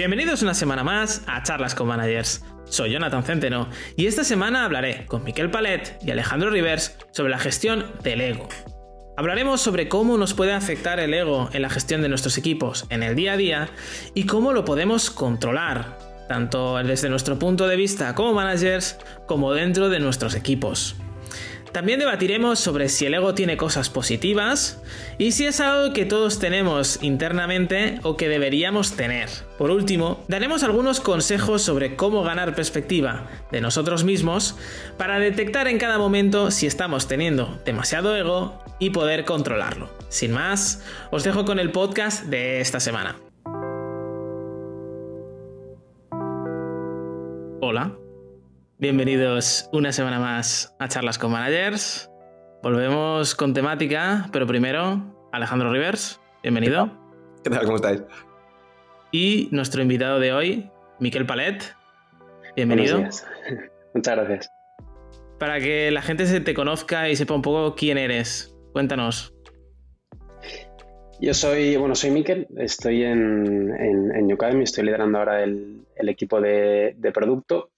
Bienvenidos una semana más a Charlas con Managers. Soy Jonathan Centeno y esta semana hablaré con Miquel Palet y Alejandro Rivers sobre la gestión del ego. Hablaremos sobre cómo nos puede afectar el ego en la gestión de nuestros equipos en el día a día y cómo lo podemos controlar, tanto desde nuestro punto de vista como managers como dentro de nuestros equipos. También debatiremos sobre si el ego tiene cosas positivas y si es algo que todos tenemos internamente o que deberíamos tener. Por último, daremos algunos consejos sobre cómo ganar perspectiva de nosotros mismos para detectar en cada momento si estamos teniendo demasiado ego y poder controlarlo. Sin más, os dejo con el podcast de esta semana. Hola. Bienvenidos una semana más a Charlas con Managers. Volvemos con temática, pero primero, Alejandro Rivers, bienvenido. ¿Qué tal? ¿Cómo estáis? Y nuestro invitado de hoy, Miquel Palet, bienvenido. Muchas gracias. Para que la gente se te conozca y sepa un poco quién eres, cuéntanos. Yo soy, bueno, soy Miquel, estoy en, en, Ucademy, estoy liderando ahora el, equipo de, de producto.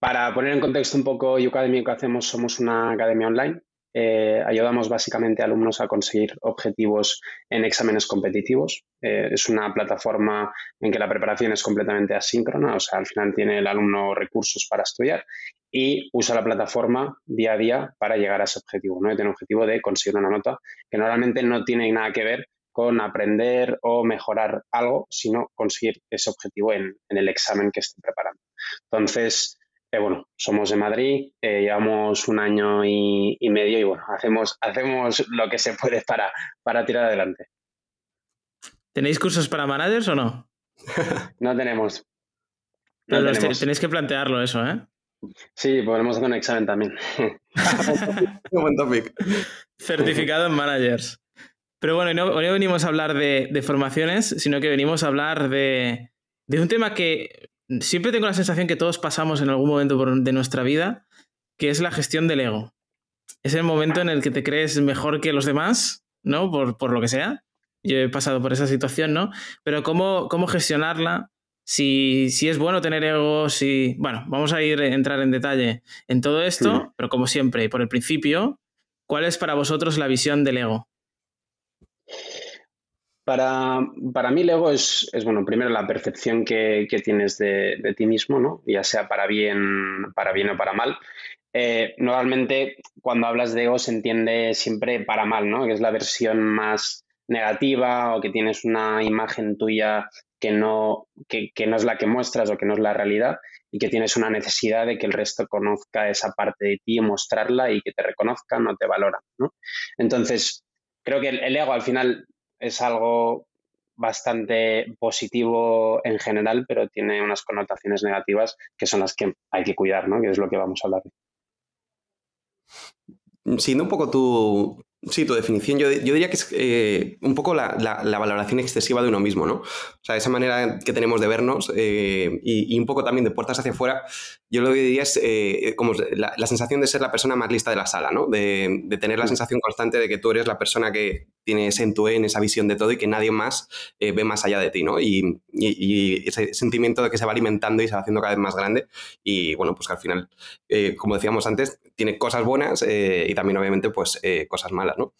Para poner en contexto un poco Ucademy, que hacemos, somos una academia online. Eh, ayudamos básicamente a alumnos a conseguir objetivos en exámenes competitivos. Eh, es una plataforma en que la preparación es completamente asíncrona, o sea, al final tiene el alumno recursos para estudiar y usa la plataforma día a día para llegar a ese objetivo. ¿no? tiene un objetivo de conseguir una nota que normalmente no tiene nada que ver con aprender o mejorar algo, sino conseguir ese objetivo en, en el examen que esté preparando. Entonces, eh, bueno, somos de Madrid, eh, llevamos un año y, medio y bueno, hacemos, hacemos lo que se puede para, para tirar adelante. ¿Tenéis cursos para managers o no? no tenemos. Tenéis que plantearlo eso, ¿eh? Sí, podemos hacer un examen también. un buen topic. Certificado en managers. Pero bueno, no, no venimos a hablar de, formaciones, sino que venimos a hablar de, de un tema que siempre tengo la sensación que todos pasamos en algún momento de nuestra vida, que es la gestión del ego. Es el momento en el que te crees mejor que los demás, ¿no? Por, lo que sea. Yo he pasado por esa situación, ¿no? Pero cómo, cómo gestionarla, si, si, es bueno tener ego, si... Bueno, vamos a ir a entrar en detalle en todo esto, pero como siempre, y por el principio, ¿cuál es para vosotros la visión del ego? Para, para mí el ego es, es, bueno, primero la percepción que, que tienes de, de, ti mismo, ¿no? ya sea para bien, para bien o para mal. Eh, normalmente cuando hablas de ego se entiende siempre para mal, ¿no? que es la versión más negativa o que tienes una imagen tuya que no, que, que no es la que muestras o que no es la realidad y que tienes una necesidad de que el resto conozca esa parte de ti, mostrarla y que te reconozcan o te valoran. ¿no? Entonces, creo que el ego al final es algo bastante positivo en general, pero tiene unas connotaciones negativas que son las que hay que cuidar, ¿no? Que es lo que vamos a hablar. Siendo un poco tu, Sí, tu definición, yo, diría que es eh, un poco la, valoración excesiva de uno mismo, ¿no? O sea, esa manera que tenemos de vernos eh, y, un poco también de puertas hacia afuera, yo lo que diría es eh, como la, sensación de ser la persona más lista de la sala, ¿no? De, tener la mm. sensación constante de que tú eres la persona que tiene ese en tu en esa visión de todo y que nadie más ve más allá de ti, ¿no? Y, ese sentimiento de que se va alimentando y se va haciendo cada vez más grande y, bueno, pues que al final, como decíamos antes, tiene cosas buenas y también obviamente pues cosas malas. ¿no?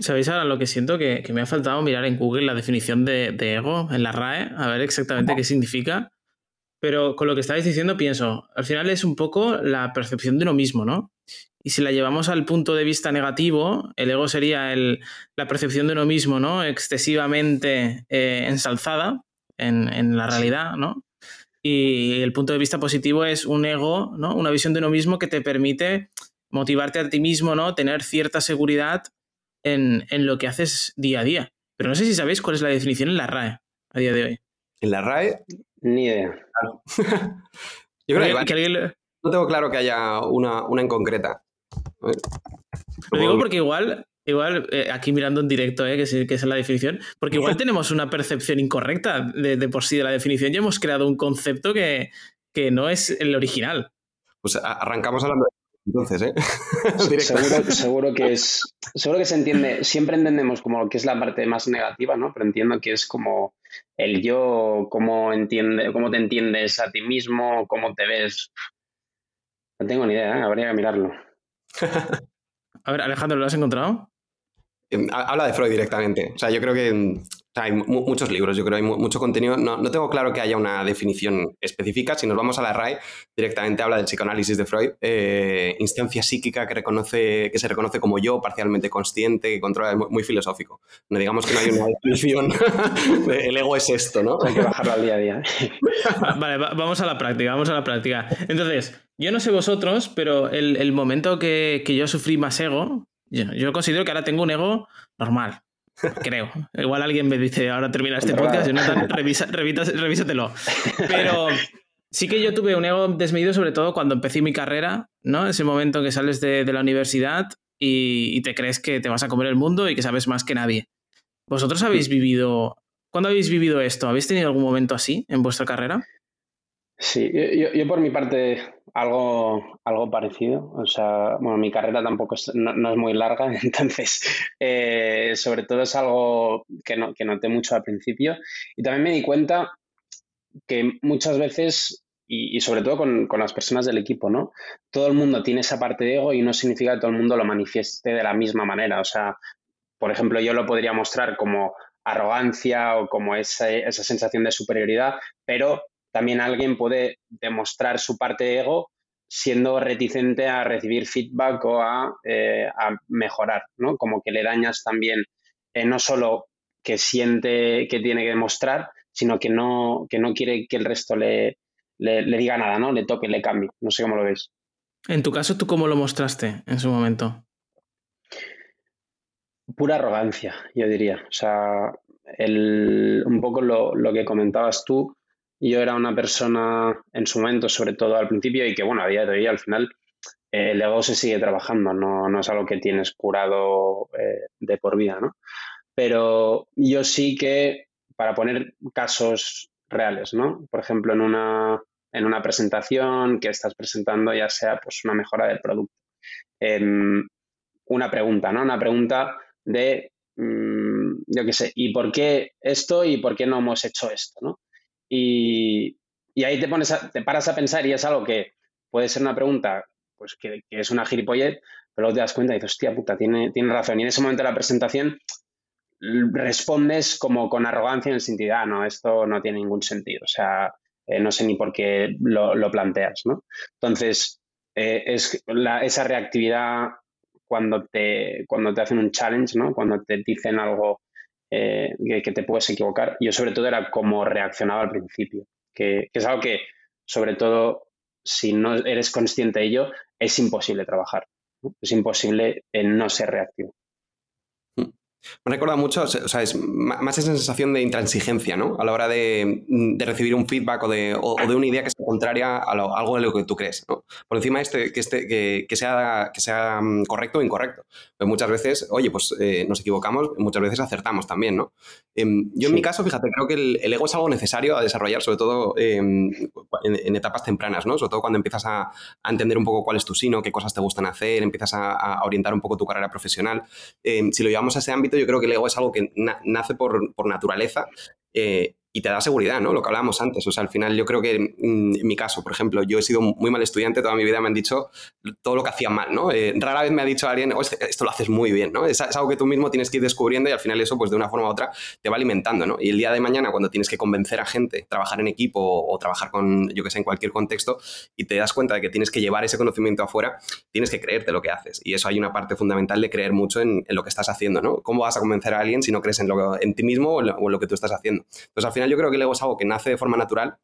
¿Sabéis ahora lo que siento? Que, me ha faltado mirar en Google la definición de, ego en la RAE, a ver exactamente qué significa. Pero con lo que estáis diciendo pienso, al final es un poco la percepción de uno mismo, ¿no? Y si la llevamos al punto de vista negativo, el ego sería la percepción de uno mismo, ¿no? Excesivamente eh, ensalzada en, en, la realidad, ¿no? Y el punto de vista positivo es un ego, ¿no? Una visión de uno mismo que te permite motivarte a ti mismo, ¿no? Tener cierta seguridad en, lo que haces día a día. Pero no sé si sabéis cuál es la definición en la RAE a día de hoy. ¿En la RAE? Ni idea. Yo creo que, no tengo claro que haya una, en concreta. Lo digo porque igual, igual eh, aquí mirando en directo, eh, que, es, que es la definición, porque igual tenemos una percepción incorrecta de, por sí de la definición y hemos creado un concepto que, que no es el original. Pues arrancamos hablando de entonces, ¿eh? seguro, que es, seguro que se entiende, siempre entendemos como que es la parte más negativa, ¿no? Pero entiendo que es como el yo, cómo, entiende, cómo te entiendes a ti mismo, cómo te ves. No tengo ni idea, ¿eh? habría que mirarlo. a ver, Alejandro, ¿lo has encontrado? Em, habla de Freud directamente. O sea, yo creo que mm, hay muchos libros, yo creo que hay mucho contenido. No, no, tengo claro que haya una definición específica. Si nos vamos a la RAE, directamente habla del psicoanálisis de Freud, eh, instancia psíquica que, reconoce, que se reconoce como yo, parcialmente consciente, que controla, muy, filosófico. No digamos que no hay una definición. el ego es esto, ¿no? Hay que bajarlo al día a día. vale, vamos a la práctica, vamos a la práctica. Entonces, yo no sé vosotros, pero el, momento que, que, yo sufrí más ego, yo, yo considero que ahora tengo un ego normal Creo. Igual alguien me dice, ahora termina este podcast, Jonathan, revisa, revísatelo. Pero sí que yo tuve un ego desmedido, sobre todo cuando empecé mi carrera, ¿no? Ese momento que sales de, la universidad y, te crees que te vas a comer el mundo y que sabes más que nadie. ¿Vosotros habéis vivido... ¿Cuándo habéis vivido esto? ¿Habéis tenido algún momento así en vuestra carrera? Sí, yo, por mi parte algo, algo parecido. O sea, bueno, mi carrera tampoco es, no, es muy larga, entonces eh, sobre todo es algo que, no, que noté mucho al principio. Y también me di cuenta que muchas veces, y, sobre todo con, con, las personas del equipo, ¿no? Todo el mundo tiene esa parte de ego y no significa que todo el mundo lo manifieste de la misma manera. O sea, por ejemplo, yo lo podría mostrar como arrogancia o como esa, esa sensación de superioridad, pero también alguien puede demostrar su parte de ego siendo reticente a recibir feedback o a, eh, mejorar, ¿no? Como que le dañas también eh, no solo que siente que tiene que demostrar, sino que no, que no quiere que el resto le, le, diga nada, ¿no? Le toque, le cambie. No sé cómo lo ves. En tu caso, ¿tú cómo lo mostraste en su momento? Pura arrogancia, yo diría. O sea, el, un poco lo, lo que comentabas tú, yo era una persona en su momento, sobre todo al principio, y que bueno, a día de hoy al final eh, el ego se sigue trabajando, no, no es algo que tienes curado eh, de por vida, ¿no? Pero yo sí que, para poner casos reales, ¿no? Por ejemplo, en una, en una presentación que estás presentando, ya sea pues una mejora del producto. Em, una pregunta, ¿no? Una pregunta de, mm, yo qué sé, ¿y por qué esto y por qué no hemos hecho esto, ¿no? Y, ahí te, pones te paras a pensar y es algo que puede ser una pregunta pues que, es una gilipollez, pero luego te das cuenta y dices, hostia puta, tiene, tiene razón. Y en ese momento de la presentación respondes como con arrogancia en el sentido, ah, no, esto no tiene ningún sentido. O sea, eh, no sé ni por qué lo, planteas, ¿no? Entonces, eh, es esa reactividad cuando te, cuando te hacen un challenge, ¿no? Cuando te dicen algo eh, que, te puedes equivocar. Yo sobre todo era como reaccionaba al principio, que, es algo que sobre todo si no eres consciente de ello, es imposible trabajar. Es imposible no ser reactivo. Me recuerda mucho, o sea, es más esa sensación de intransigencia, ¿no? A la hora de, recibir un feedback o de, una idea que sea contraria a, algo de lo que tú crees, ¿no? Por encima de este, que, este, que, sea, que sea mm, correcto o incorrecto. Pues muchas veces, oye, pues eh, nos equivocamos, muchas veces acertamos también, ¿no? Em, yo en mi caso, fíjate, creo que el, ego es algo necesario a desarrollar, sobre todo em, en, etapas tempranas, ¿no? Sobre todo cuando empiezas a, entender un poco cuál es tu sino, qué cosas te gustan hacer, empiezas a, orientar un poco tu carrera profesional. Em, si lo llevamos a ese ámbito, yo creo que el ego es algo que nace por, por naturaleza eh, y te da seguridad, ¿no? Lo que hablábamos antes. O sea, al final yo creo que mm, en, mi caso, por ejemplo, yo he sido muy mal estudiante, toda mi vida me han dicho todo lo que hacía mal, ¿no? Eh, rara vez me ha dicho alguien, oh, este, esto lo haces muy bien, ¿no? Es, algo que tú mismo tienes que ir descubriendo y al final eso, pues de una forma u otra, te va alimentando, ¿no? Y el día de mañana, cuando tienes que convencer a gente, trabajar en equipo o, trabajar con, yo que sé, en cualquier contexto, y te das cuenta de que tienes que llevar ese conocimiento afuera, tienes que creerte lo que haces. Y eso hay una parte fundamental de creer mucho en, lo que estás haciendo, ¿no? ¿Cómo vas a convencer a alguien si no crees en, lo, en ti mismo o en, lo, que tú estás haciendo? Entonces, al final yo creo que el ego es algo que nace de forma natural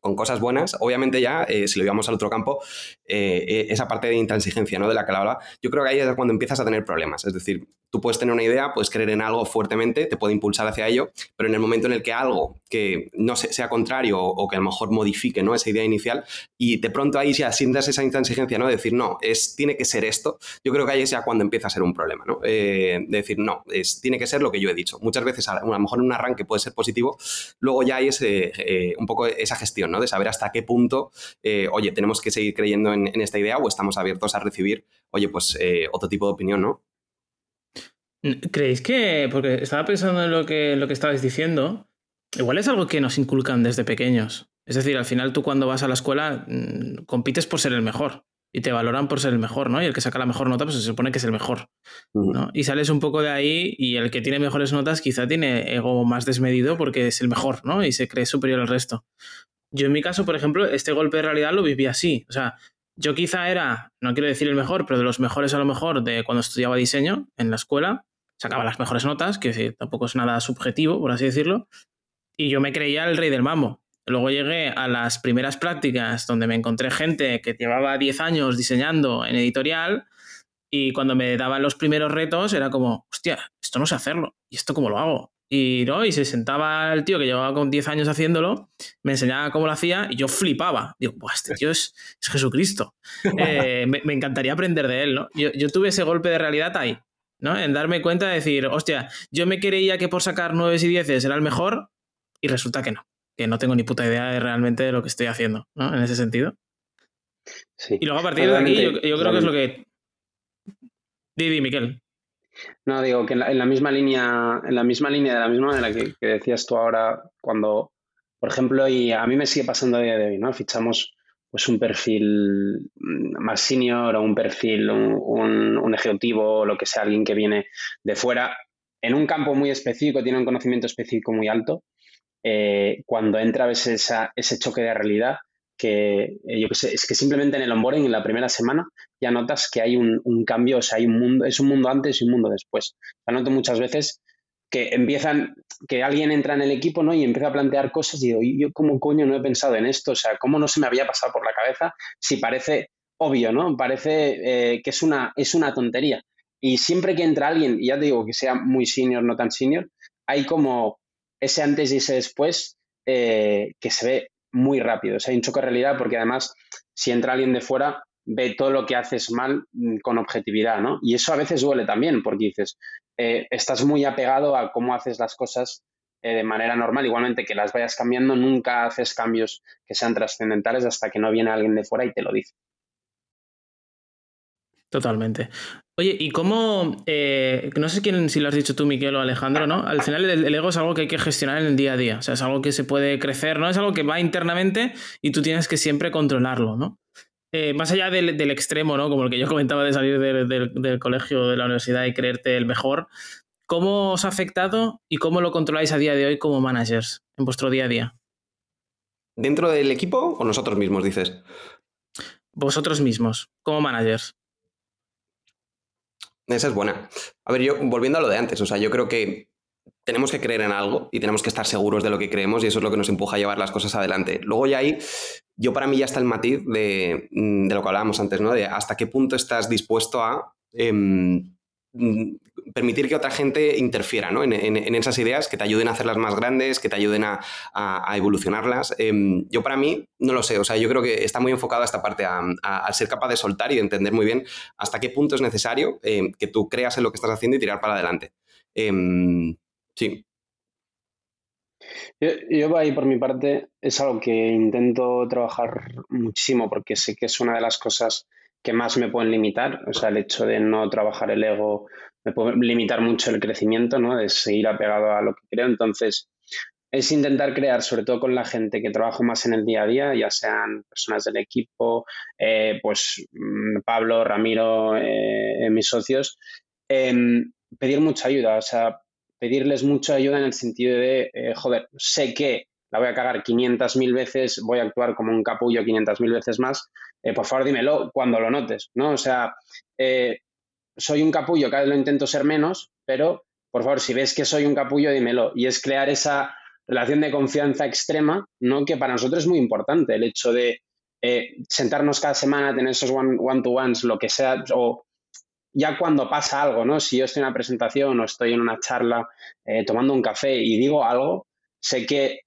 con cosas buenas. Obviamente ya, eh, si lo llevamos al otro campo, eh, eh, esa parte de intransigencia ¿no? de la que hablaba, yo creo que ahí es cuando empiezas a tener problemas. Es decir, tú puedes tener una idea, puedes creer en algo fuertemente, te puede impulsar hacia ello, pero en el momento en el que algo que no sea contrario o que a lo mejor modifique ¿no? esa idea inicial y de pronto ahí ya sientas esa intransigencia ¿no? de decir, no, es, tiene que ser esto, yo creo que ahí es ya cuando empieza a ser un problema. ¿no? de decir, no, es, tiene que ser lo que yo he dicho. Muchas veces a, lo mejor en un arranque puede ser positivo, luego ya hay ese, un poco esa gestión de saber hasta qué punto, eh, oye, tenemos que seguir creyendo en, esta idea o estamos abiertos a recibir, oye, pues eh, otro tipo de opinión, ¿no? ¿Creéis que, porque estaba pensando en lo que, lo que estabais diciendo, Igual es algo que nos inculcan desde pequeños. Es decir, al final tú cuando vas a la escuela mm, compites por ser el mejor y te valoran por ser el mejor, ¿no? Y el que saca la mejor nota, pues se supone que es el mejor, ¿no? Y sales un poco de ahí y el que tiene mejores notas quizá tiene ego más desmedido porque es el mejor, ¿no? Y se cree superior al resto. Yo en mi caso, por ejemplo, este golpe de realidad lo viví así. O sea, yo quizá era, no quiero decir el mejor, pero de los mejores a lo mejor de cuando estudiaba diseño en la escuela, sacaba las mejores notas, que tampoco es nada subjetivo, por así decirlo, y yo me creía el rey del mambo. Luego llegué a las primeras prácticas donde me encontré gente que llevaba 10 años diseñando en editorial y cuando me daban los primeros retos era como, hostia, esto no sé hacerlo. ¿Y esto cómo lo hago? Y, ¿no? y se sentaba el tío que llevaba con 10 años haciéndolo, me enseñaba cómo lo hacía y yo flipaba. Digo, este tío es, Jesucristo. Eh, me, encantaría aprender de él, ¿no? Yo, yo, tuve ese golpe de realidad ahí, ¿no? En darme cuenta de decir, hostia, yo me creía que por sacar 9 y 10 era el mejor y resulta que no que no tengo ni puta idea de realmente de lo que estoy haciendo, ¿no? En ese sentido. Sí. Y luego a partir de aquí, yo, creo que es lo que. Didi, Miquel. No, digo que en la, misma línea, en la misma línea, de la misma manera que, que, decías tú ahora, cuando, por ejemplo, y a mí me sigue pasando a día de hoy, ¿no? Fichamos pues un perfil más senior o un perfil, un, un ejecutivo o lo que sea, alguien que viene de fuera, en un campo muy específico, tiene un conocimiento específico muy alto, eh, cuando entra a veces ese choque de realidad, que eh, yo que sé, es que simplemente en el onboarding, en la primera semana, ya notas que hay un, cambio, o sea, hay un mundo, es un mundo antes y un mundo después. O noto muchas veces que empiezan, que alguien entra en el equipo, ¿no? Y empieza a plantear cosas y digo, yo cómo coño no he pensado en esto? O sea, ¿cómo no se me había pasado por la cabeza si parece obvio, ¿no? Parece eh, que es una, es una tontería. Y siempre que entra alguien, y ya te digo que sea muy senior, no tan senior, hay como ese antes y ese después eh, que se ve muy rápido. O sea, hay un choque de realidad porque además, si entra alguien de fuera, ve todo lo que haces mal mm, con objetividad, ¿no? Y eso a veces duele también porque dices, eh, estás muy apegado a cómo haces las cosas eh, de manera normal, igualmente que las vayas cambiando, nunca haces cambios que sean trascendentales hasta que no viene alguien de fuera y te lo dice. Totalmente. Oye, ¿y cómo, eh, no sé quién, si lo has dicho tú, Miquel o Alejandro, ¿no? Al final el, ego es algo que hay que gestionar en el día a día, o sea, es algo que se puede crecer, ¿no? Es algo que va internamente y tú tienes que siempre controlarlo, ¿no? Eh, más allá del, extremo, ¿no? Como el que yo comentaba de salir del, del colegio, de la universidad y creerte el mejor, ¿cómo os ha afectado y cómo lo controláis a día de hoy como managers en vuestro día a día? ¿Dentro del equipo o nosotros mismos, dices? Vosotros mismos, como managers. Esa es buena. A ver, yo volviendo a lo de antes, o sea, yo creo que tenemos que creer en algo y tenemos que estar seguros de lo que creemos y eso es lo que nos empuja a llevar las cosas adelante. Luego ya ahí, yo para mí ya está el matiz de, mm, lo que hablábamos antes, ¿no? De hasta qué punto estás dispuesto a em, permitir que otra gente interfiera ¿no? en, esas ideas, que te ayuden a hacerlas más grandes, que te ayuden a, evolucionarlas. Em, yo para mí, no lo sé, o sea, yo creo que está muy enfocado a esta parte, a, ser capaz de soltar y de entender muy bien hasta qué punto es necesario em, que tú creas en lo que estás haciendo y tirar para adelante. Em, sí. Yo, yo ahí por mi parte es algo que intento trabajar muchísimo porque sé que es una de las cosas que más me pueden limitar, o sea, el hecho de no trabajar el ego me puede limitar mucho el crecimiento, ¿no? De seguir apegado a lo que creo. Entonces, es intentar crear, sobre todo con la gente que trabajo más en el día a día, ya sean personas del equipo, eh, pues mm, Pablo, Ramiro, eh, mis socios, em, pedir mucha ayuda, o sea, pedirles mucha ayuda en el sentido de, eh, joder, sé que la voy a cagar 500.000 veces, voy a actuar como un capullo 500.000 veces más, eh, por favor dímelo cuando lo notes, ¿no? O sea, eh, soy un capullo, cada vez lo intento ser menos, pero por favor, si ves que soy un capullo, dímelo. Y es crear esa relación de confianza extrema, ¿no? Que para nosotros es muy importante, el hecho de eh, sentarnos cada semana, tener esos one-to-ones, lo que sea, o ya cuando pasa algo, ¿no? Si yo estoy en una presentación o estoy en una charla tomando un café y digo algo, sé que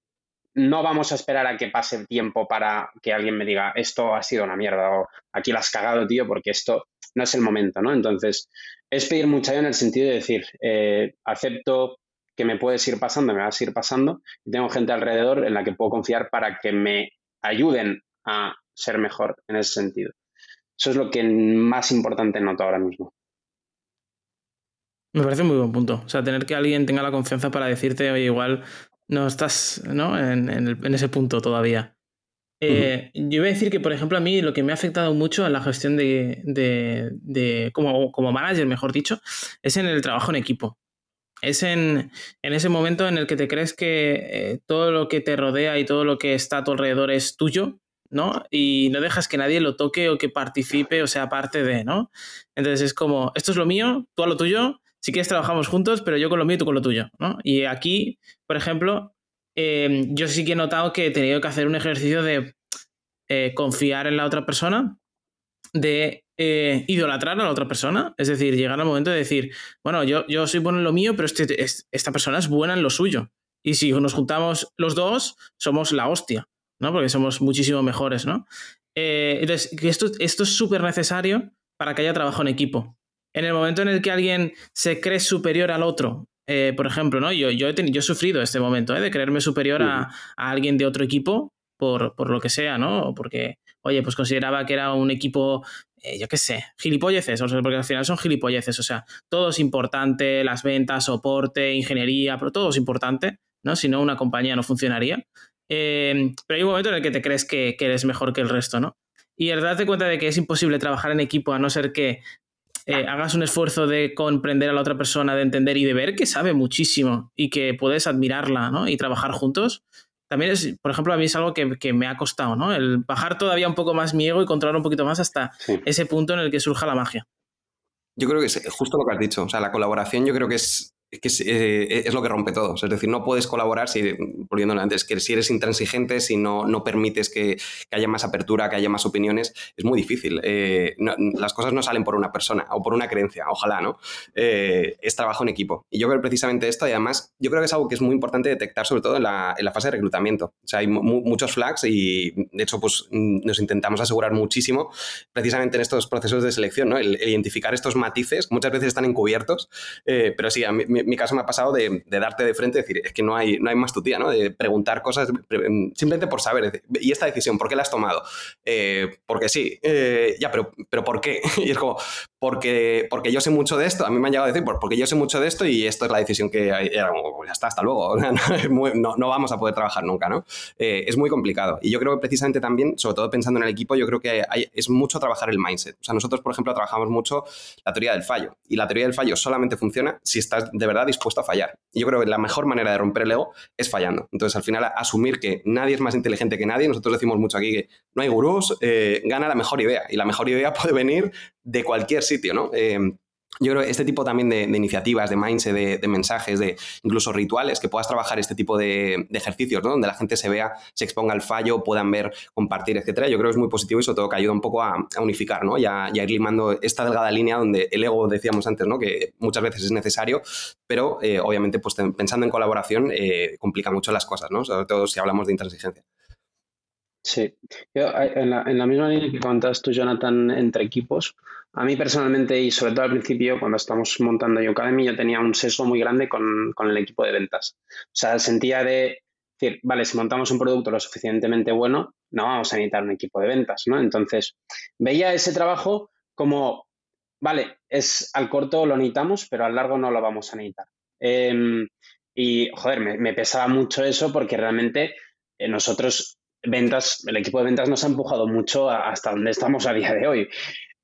no vamos a esperar a que pase el tiempo para que alguien me diga esto ha sido una mierda o aquí la has cagado, tío, porque esto no es el momento, ¿no? Entonces, es pedir mucha ayuda en el sentido de decir, eh, acepto que me puedes ir pasando, me vas a ir pasando, y tengo gente alrededor en la que puedo confiar para que me ayuden a ser mejor en ese sentido. Eso es lo que más importante noto ahora mismo. Me parece muy buen punto. O sea, tener que alguien tenga la confianza para decirte, oye, igual no estás ¿no? En, ese punto todavía. Eh, yo iba a decir que, por ejemplo, a mí lo que me ha afectado mucho en la gestión de, como, como, manager, mejor dicho, es en el trabajo en equipo. Es en, ese momento en el que te crees que eh, todo lo que te rodea y todo lo que está a tu alrededor es tuyo, ¿no? Y no dejas que nadie lo toque o que participe o sea parte de, ¿no? Entonces es como, esto es lo mío, tú a lo tuyo, si quieres trabajamos juntos, pero yo con lo mío y tú con lo tuyo, ¿no? Y aquí, por ejemplo, eh, yo sí que he notado que he tenido que hacer un ejercicio de eh, confiar en la otra persona, de eh, idolatrar a la otra persona, es decir, llegar al momento de decir, bueno, yo, yo soy bueno en lo mío, pero este, esta persona es buena en lo suyo. Y si nos juntamos los dos, somos la hostia, ¿no? Porque somos muchísimo mejores, ¿no? entonces, esto, esto es súper necesario para que haya trabajo en equipo en el momento en el que alguien se cree superior al otro, eh, por ejemplo, ¿no? Yo, yo, he, yo he sufrido este momento ¿eh? de creerme superior a, alguien de otro equipo por, por, lo que sea, ¿no? Porque, oye, pues consideraba que era un equipo, eh, yo qué sé, gilipolleces, o sea, porque al final son gilipolleces, o sea, todo es importante, las ventas, soporte, ingeniería, pero todo es importante, ¿no? Si no, una compañía no funcionaría. pero hay un momento en el que te crees que, que eres mejor que el resto, ¿no? Y el darte cuenta de que es imposible trabajar en equipo a no ser que eh, hagas un esfuerzo de comprender a la otra persona, de entender y de ver que sabe muchísimo y que puedes admirarla ¿no? y trabajar juntos, también es, por ejemplo, a mí es algo que, me ha costado, ¿no? El bajar todavía un poco más mi ego y controlar un poquito más hasta ese punto en el que surja la magia. Yo creo que es justo lo que has dicho. O sea, la colaboración yo creo que es que eh, es, lo que rompe todo. Es decir, no puedes colaborar si, volviendo antes, que si eres intransigente, si no, no permites que, haya más apertura, que haya más opiniones, es muy difícil. Eh, las cosas no salen por una persona o por una creencia, ojalá, ¿no? Eh, es trabajo en equipo. Y yo creo precisamente esto, y además, yo creo que es algo que es muy importante detectar, sobre todo en la, en la fase de reclutamiento. O sea, hay muchos flags y, de hecho, pues nos intentamos asegurar muchísimo, precisamente en estos procesos de selección, ¿no? El, identificar estos matices, muchas veces están encubiertos, pero sí, a mí, mi caso me ha pasado de, darte de frente decir, es que no hay, no hay más tu tía, ¿no? De preguntar cosas simplemente por saber. ¿Y esta decisión, por qué la has tomado? Eh, porque sí, eh, ya, pero, pero ¿por qué? y es como, porque, porque yo sé mucho de esto. A mí me han llegado a decir, porque yo sé mucho de esto y esto es la decisión que. Era pues ya está, hasta luego. no, no, vamos a poder trabajar nunca, ¿no? Eh, es muy complicado. Y yo creo que precisamente también, sobre todo pensando en el equipo, yo creo que hay, es mucho trabajar el mindset. O sea, nosotros, por ejemplo, trabajamos mucho la teoría del fallo. Y la teoría del fallo solamente funciona si estás de verdad dispuesto a fallar. Y yo creo que la mejor manera de romper el ego es fallando. Entonces, al final, asumir que nadie es más inteligente que nadie. Nosotros decimos mucho aquí que no hay gurús, eh, gana la mejor idea. Y la mejor idea puede venir de cualquier sitio, ¿no? Eh, yo creo que este tipo también de, iniciativas, de mindset, de, mensajes, de incluso rituales, que puedas trabajar este tipo de, ejercicios, ¿no? Donde la gente se vea, se exponga al fallo, puedan ver, compartir, etcétera. Yo creo que es muy positivo y sobre todo que ayuda un poco a, unificar, ¿no? Y a, ir limando esta delgada línea donde el ego, decíamos antes, ¿no? Que muchas veces es necesario, pero eh, obviamente, pues pensando en colaboración, eh, complica mucho las cosas, ¿no? Sobre todo si hablamos de intransigencia. Sí, Yo, en, la, en la misma línea que contaste tú, Jonathan, entre equipos, a mí personalmente y sobre todo al principio, cuando estamos montando Yo Academy, yo tenía un sesgo muy grande con, el equipo de ventas. O sea, sentía de decir, vale, si montamos un producto lo suficientemente bueno, no vamos a necesitar un equipo de ventas, ¿no? Entonces, veía ese trabajo como, vale, es al corto lo necesitamos, pero al largo no lo vamos a necesitar. Em, y, joder, me, pesaba mucho eso porque realmente eh, nosotros, ventas, el equipo de ventas nos ha empujado mucho hasta donde estamos a día de hoy.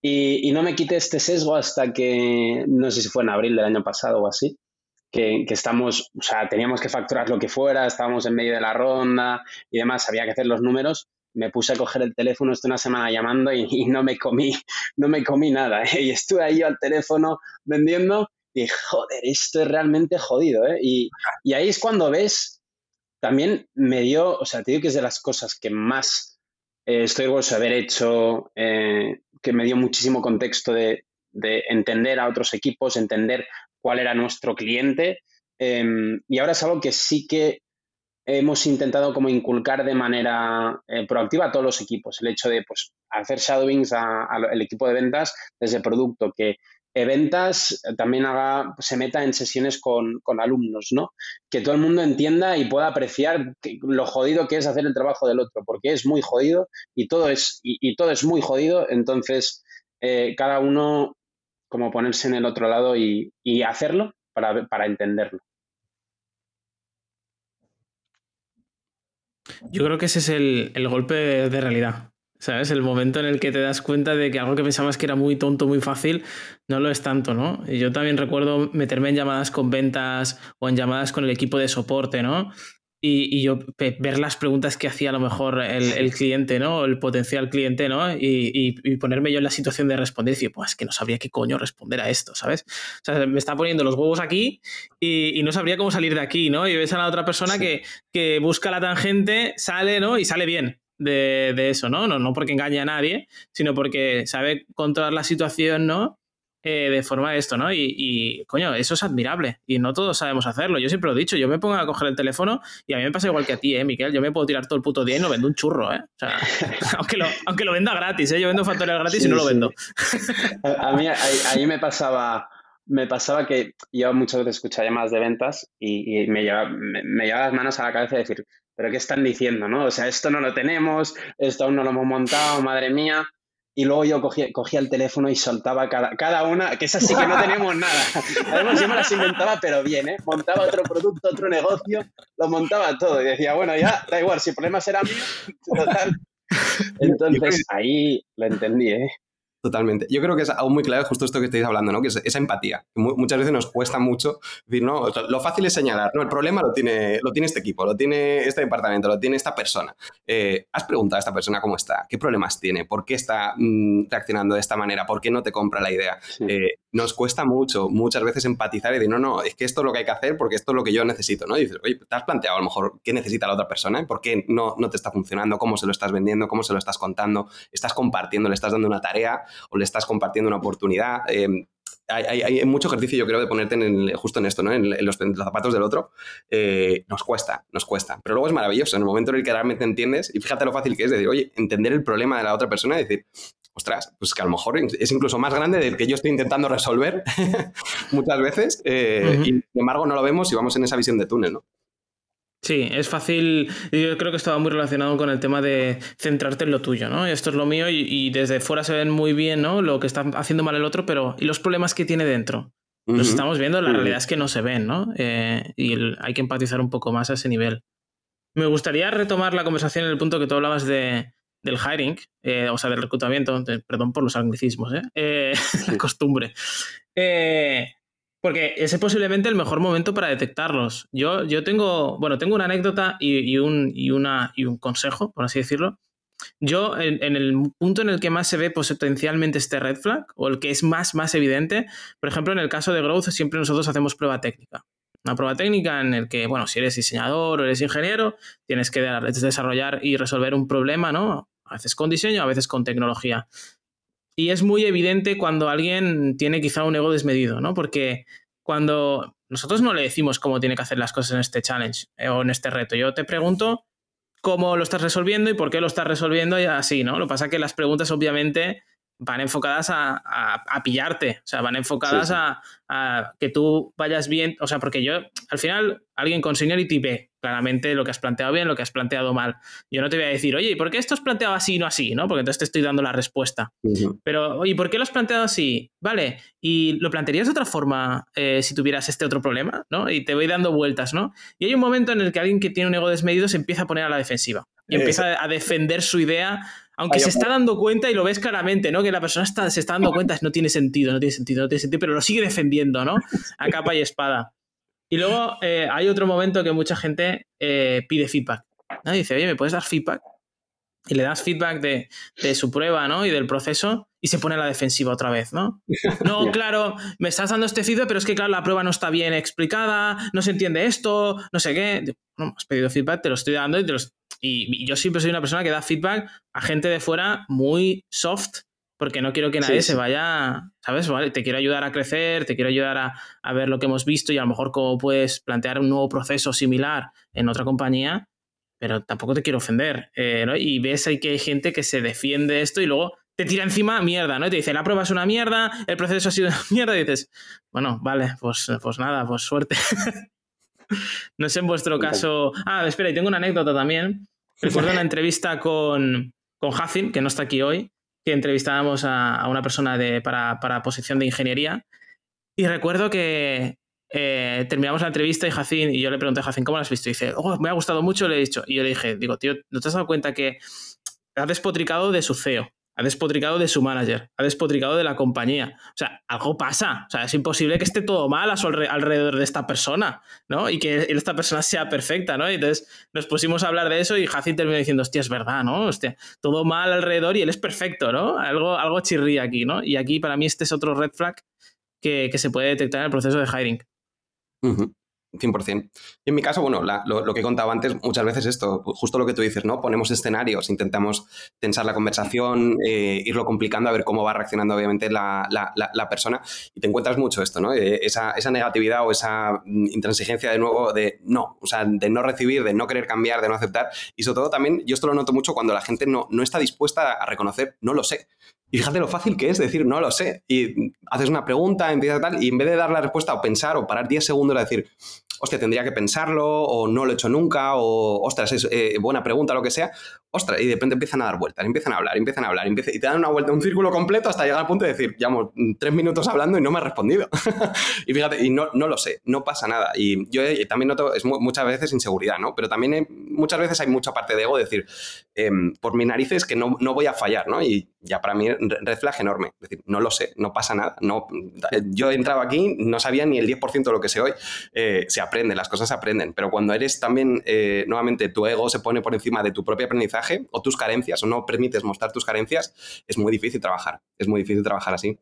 Y, no me quité este sesgo hasta que, no sé si fue en abril del año pasado o así, que, estamos, o sea, teníamos que facturar lo que fuera, estábamos en medio de la ronda y demás, había que hacer los números. Me puse a coger el teléfono, estuve una semana llamando y, no me comí, no me comí nada. ¿eh? Y estuve ahí al teléfono vendiendo y joder, esto es realmente jodido. ¿eh? Y, y ahí es cuando ves, también me dio, o sea, te digo que es de las cosas que más eh, estoy orgulloso de haber hecho eh, que me dio muchísimo contexto de, entender a otros equipos, entender cuál era nuestro cliente. Em, y ahora es algo que sí que hemos intentado como inculcar de manera eh, proactiva a todos los equipos. El hecho de pues, hacer shadowings al equipo de ventas desde producto, que ventas también haga, se meta en sesiones con, alumnos, ¿no? Que todo el mundo entienda y pueda apreciar lo jodido que es hacer el trabajo del otro, porque es muy jodido y todo es, y, todo es muy jodido, entonces eh, cada uno como ponerse en el otro lado y, hacerlo para, para entenderlo. Yo creo que ese es el, el golpe de realidad. ¿Sabes? El momento en el que te das cuenta de que algo que pensabas que era muy tonto, muy fácil, no lo es tanto, ¿no? Y yo también recuerdo meterme en llamadas con ventas o en llamadas con el equipo de soporte, ¿no? Y, yo ver las preguntas que hacía a lo mejor el, cliente, ¿no? El potencial cliente, ¿no? Y, ponerme yo en la situación de responder y decir, pues es que no sabría qué coño responder a esto, ¿sabes? O sea, me está poniendo los huevos aquí y, no sabría cómo salir de aquí, ¿no? Y ves a la otra persona que, que busca la tangente, sale, ¿no? Y sale bien de, de eso, ¿no? ¿no? No porque engañe a nadie, sino porque sabe controlar la situación, ¿no? Eh, de forma de esto, ¿no? Y, coño, eso es admirable y no todos sabemos hacerlo. Yo siempre lo he dicho, yo me pongo a coger el teléfono y a mí me pasa igual que a ti, ¿eh, Miquel? Yo me puedo tirar todo el puto día y no vendo un churro, ¿eh? O sea, aunque, lo, aunque lo venda gratis, ¿eh? Yo vendo factorial gratis y no lo vendo. a, mí ahí, me pasaba me pasaba que yo muchas veces escuchaba llamadas de ventas y, me, llevaba, me, llevaba las manos a la cabeza y decir, pero ¿qué están diciendo, no? O sea, esto no lo tenemos, esto aún no lo hemos montado, madre mía y luego yo cogía, cogía, el teléfono y soltaba cada, cada una, que es así que no tenemos nada. Además, yo me las inventaba, pero bien, ¿eh? Montaba otro producto, otro negocio, lo montaba todo. Y decía, bueno, ya, da igual, si el problema será mío, total. Entonces, ahí lo entendí, ¿eh? Totalmente. Yo creo que es algo muy clave justo esto que estáis hablando, ¿no? Que es esa empatía. muchas veces nos cuesta mucho decir, no, lo fácil es señalar, no, el problema lo tiene, lo tiene este equipo, lo tiene este departamento, lo tiene esta persona. Eh, ¿Has preguntado a esta persona cómo está? ¿Qué problemas tiene? ¿Por qué está mm, reaccionando de esta manera? ¿Por qué no te compra la idea? Eh, nos cuesta mucho, muchas veces empatizar y decir, no, no, es que esto es lo que hay que hacer porque esto es lo que yo necesito, ¿no? Y dices, oye, ¿te has planteado a lo mejor qué necesita la otra persona? ¿Por qué no, no te está funcionando? ¿Cómo se lo estás vendiendo? ¿Cómo se lo estás contando? ¿Estás compartiendo? ¿Le estás dando una tarea? ¿O le estás compartiendo una oportunidad? Eh, hay, mucho ejercicio, yo creo, de ponerte en justo en esto, ¿no? En, los, zapatos del otro. Eh, nos cuesta, nos cuesta. Pero luego es maravilloso. En el momento en el que realmente entiendes, y fíjate lo fácil que es decir, oye, entender el problema de la otra persona y decir, ostras, pues que a lo mejor es incluso más grande del que yo estoy intentando resolver muchas veces eh, y sin embargo no lo vemos y vamos en esa visión de túnel, ¿no? Sí, es fácil. Yo creo que estaba muy relacionado con el tema de centrarte en lo tuyo, ¿no? Esto es lo mío y, desde fuera se ven muy bien, ¿no? Lo que está haciendo mal el otro, pero ¿y los problemas que tiene dentro? Los estamos viendo, la realidad es que no se ven, ¿no? Eh, y hay que empatizar un poco más a ese nivel. Me gustaría retomar la conversación en el punto que tú hablabas de, del hiring, eh, o sea, del reclutamiento, perdón por los anglicismos, ¿eh? eh la costumbre. Eh, porque ese es posiblemente el mejor momento para detectarlos. Yo, yo tengo, bueno, tengo una anécdota y, un, y, una, y un consejo, por así decirlo. Yo, en, en, el punto en el que más se ve potencialmente este red flag, o el que es más, más evidente, por ejemplo, en el caso de Growth, siempre nosotros hacemos prueba técnica. Una prueba técnica en el que, bueno, si eres diseñador o eres ingeniero, tienes que desarrollar y resolver un problema, ¿no? A veces con diseño, a veces con tecnología. Y es muy evidente cuando alguien tiene quizá un ego desmedido, ¿no? Porque cuando nosotros no le decimos cómo tiene que hacer las cosas en este challenge eh, o en este reto, yo te pregunto cómo lo estás resolviendo y por qué lo estás resolviendo y así, ¿no? Lo que pasa es que las preguntas obviamente van enfocadas a, pillarte, o sea, van enfocadas A, que tú vayas bien, o sea, porque yo, al final, alguien con seniority ve claramente lo que has planteado bien, lo que has planteado mal. Yo no te voy a decir, oye, ¿y por qué esto has planteado así y no así? ¿no? Porque entonces te estoy dando la respuesta. Pero, oye, ¿por qué lo has planteado así? Vale, ¿y lo plantearías de otra forma eh, si tuvieras este otro problema? ¿no? Y te voy dando vueltas, ¿no? Y hay un momento en el que alguien que tiene un ego desmedido se empieza a poner a la defensiva y empieza a defender su idea aunque se está dando cuenta y lo ves claramente, ¿no? Que la persona está, se está dando cuenta, no tiene sentido, no tiene sentido, no tiene sentido, pero lo sigue defendiendo, ¿no? A capa y espada. Y luego eh, hay otro momento que mucha gente eh, pide feedback. Dice, oye, ¿me puedes dar feedback? Y le das feedback de, de, su prueba, ¿no? Y del proceso y se pone a la defensiva otra vez, ¿no? No, claro, me estás dando este feedback, pero es que, claro, la prueba no está bien explicada, no se entiende esto, no sé qué. Bueno, has pedido feedback, te lo estoy dando y te los, y, yo siempre soy una persona que da feedback a gente de fuera muy soft, porque no quiero que nadie se vaya, ¿sabes? Vale, te quiero ayudar a crecer, te quiero ayudar a, ver lo que hemos visto y a lo mejor cómo puedes plantear un nuevo proceso similar en otra compañía, pero tampoco te quiero ofender. Eh, y ves ahí que hay gente que se defiende esto y luego te tira encima mierda, ¿no? Y te dice, la prueba es una mierda, el proceso ha sido una mierda, y dices, bueno, vale, pues, pues nada, pues suerte. no sé en vuestro caso. Ah, espera, y tengo una anécdota también. Recuerdo una entrevista con, con Hafin, que no está aquí hoy, que entrevistábamos a, una persona de, para, posición de ingeniería. Y recuerdo que eh, terminamos la entrevista y Jacín, y yo le pregunté a Jacín, ¿cómo lo has visto? Y dice, oh, me ha gustado mucho, le he dicho. Y yo le dije, digo, tío, ¿no te has dado cuenta que ha despotricado de su CEO? Ha despotricado de su manager, ha despotricado de la compañía. O sea, algo pasa. O sea, es imposible que esté todo mal a su alrededor de esta persona, ¿no? Y que esta persona sea perfecta, ¿no? Y entonces nos pusimos a hablar de eso y Jacin terminó diciendo, hostia, es verdad, ¿no? Hostia, todo mal alrededor y él es perfecto, ¿no? Algo, algo chirría aquí, ¿no? Y aquí para mí este es otro red flag que, se puede detectar en el proceso de hiring. 100%. Y en mi caso, bueno, lo, que he contado antes, muchas veces esto, justo lo que tú dices, ¿no? Ponemos escenarios, intentamos tensar la conversación, eh, irlo complicando, a ver cómo va reaccionando obviamente la, persona y te encuentras mucho esto, ¿no? Eh, esa, negatividad o esa mm, intransigencia de nuevo de no, o sea, de no recibir, de no querer cambiar, de no aceptar. Y sobre todo también, yo esto lo noto mucho cuando la gente no, no está dispuesta a reconocer, no lo sé. Y fíjate lo fácil que es decir, no lo sé. Y haces una pregunta, empiezas tal, y en vez de dar la respuesta o pensar o parar 10 segundos a decir, hostia, tendría que pensarlo, o no lo he hecho nunca, o ostras, es eh, buena pregunta, lo que sea, ostras, y de repente empiezan a dar vueltas, empiezan a hablar, empiezan a hablar, y te dan una vuelta, un círculo completo hasta llegar al punto de decir, llevamos tres minutos hablando y no me has respondido. y fíjate, y no, lo sé, no pasa nada. Y yo eh, también noto, es muchas veces inseguridad, ¿no? Pero también eh, muchas veces hay mucha parte de ego de decir, em, por mis narices que no, no voy a fallar, ¿no? Y ya para mí red enorme. Es decir, no lo sé, no pasa nada. No, yo he entrado aquí, no sabía ni el 10% de lo que sé hoy. se aprende, las cosas se aprenden. Pero cuando eres también, nuevamente, tu ego se pone por encima de tu propio aprendizaje o tus carencias, o no permites mostrar tus carencias, es muy difícil trabajar. Es muy difícil trabajar así.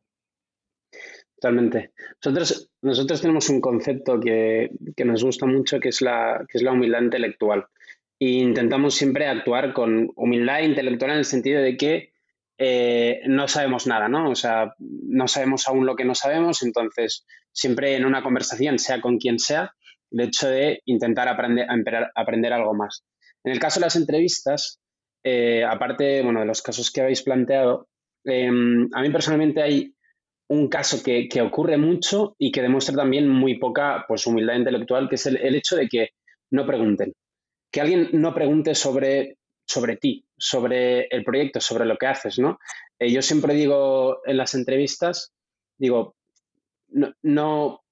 Totalmente. Nosotros, nosotros tenemos un concepto que, nos gusta mucho, que es, la, que es la humildad intelectual. E intentamos siempre actuar con humildad intelectual en el sentido de que eh, no sabemos nada, ¿no? O sea, no sabemos aún lo que no sabemos, entonces siempre en una conversación, sea con quien sea, el hecho de intentar aprender, aprender algo más. En el caso de las entrevistas, eh, aparte, bueno, de los casos que habéis planteado, em, a mí personalmente hay un caso que, ocurre mucho y que demuestra también muy poca pues, humildad intelectual, que es el, hecho de que no pregunten. Que alguien no pregunte sobre, sobre ti, sobre el proyecto, sobre lo que haces, ¿no? Eh, yo siempre digo en las entrevistas, digo, no,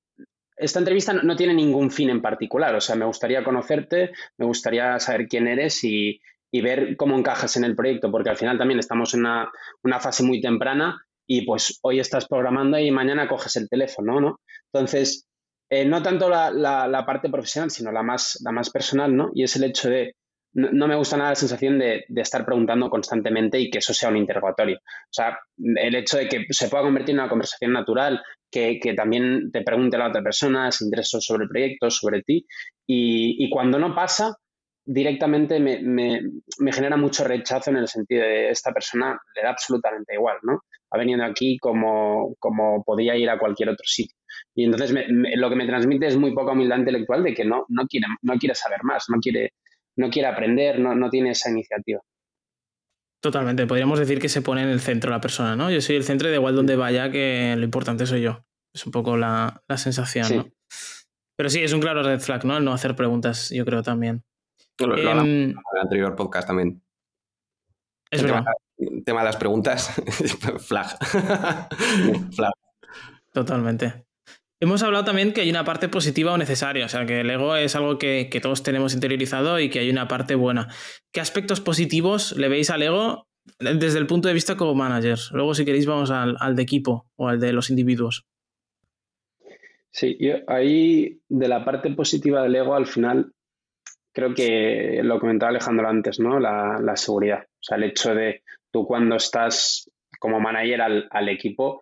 esta entrevista no, tiene ningún fin en particular, o sea, me gustaría conocerte, me gustaría saber quién eres y, y ver cómo encajas en el proyecto, porque al final también estamos en una, fase muy temprana y pues hoy estás programando y mañana coges el teléfono, ¿no? Entonces, eh, no tanto la, parte profesional, sino la más, la más personal, ¿no? Y es el hecho de, no, me gusta nada la sensación de, estar preguntando constantemente y que eso sea un interrogatorio. O sea, el hecho de que se pueda convertir en una conversación natural, que, también te pregunte la otra persona, se interese sobre el proyecto, sobre ti, y, y cuando no pasa, directamente me, me, genera mucho rechazo en el sentido de esta persona le da absolutamente igual, ¿no? Ha venido aquí como, como podía ir a cualquier otro sitio. Y entonces lo que me transmite es muy poca humildad intelectual de que no, no, quiere, no quiere saber más, no quiere, no quiere aprender, no, no tiene esa iniciativa. Totalmente, podríamos decir que se pone en el centro la persona, ¿no? Yo soy el centro y de igual donde vaya que lo importante soy yo. Es un poco la, sensación, ¿no? Pero sí, es un claro red flag, ¿no? El no hacer preguntas, yo creo también. Lo, en el anterior podcast también. Es el verdad. Tema, de las preguntas, flag. flag. Totalmente. Hemos hablado también que hay una parte positiva o necesaria, o sea, que el ego es algo que, todos tenemos interiorizado y que hay una parte buena. ¿Qué aspectos positivos le veis al ego desde el punto de vista como manager? Luego, si queréis, vamos al, al de equipo o al de los individuos. Sí, yo ahí de la parte positiva del ego, al final creo que lo comentaba Alejandro antes, ¿no? La, seguridad. O sea, el hecho de tú cuando estás como manager al, equipo,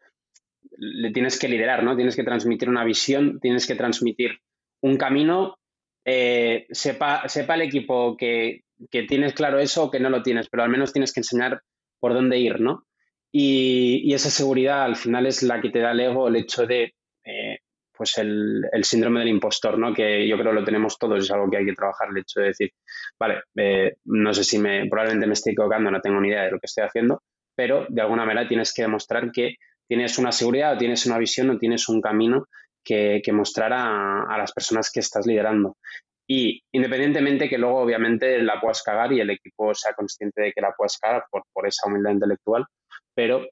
le tienes que liderar, ¿no? Tienes que transmitir una visión, tienes que transmitir un camino. Eh, sepa, sepa el equipo que, tienes claro eso o que no lo tienes, pero al menos tienes que enseñar por dónde ir, ¿no? Y, esa seguridad al final es la que te da el ego, el hecho de pues el, síndrome del impostor, ¿no? Que yo creo que lo tenemos todos, es algo que hay que trabajar, el hecho de decir, vale, eh, no sé si me, probablemente me estoy equivocando, no tengo ni idea de lo que estoy haciendo, pero de alguna manera tienes que demostrar que tienes una seguridad o tienes una visión o tienes un camino que, mostrar a, las personas que estás liderando. Y independientemente que luego obviamente la puedas cagar y el equipo sea consciente de que la puedas cagar por, por esa humildad intelectual, pero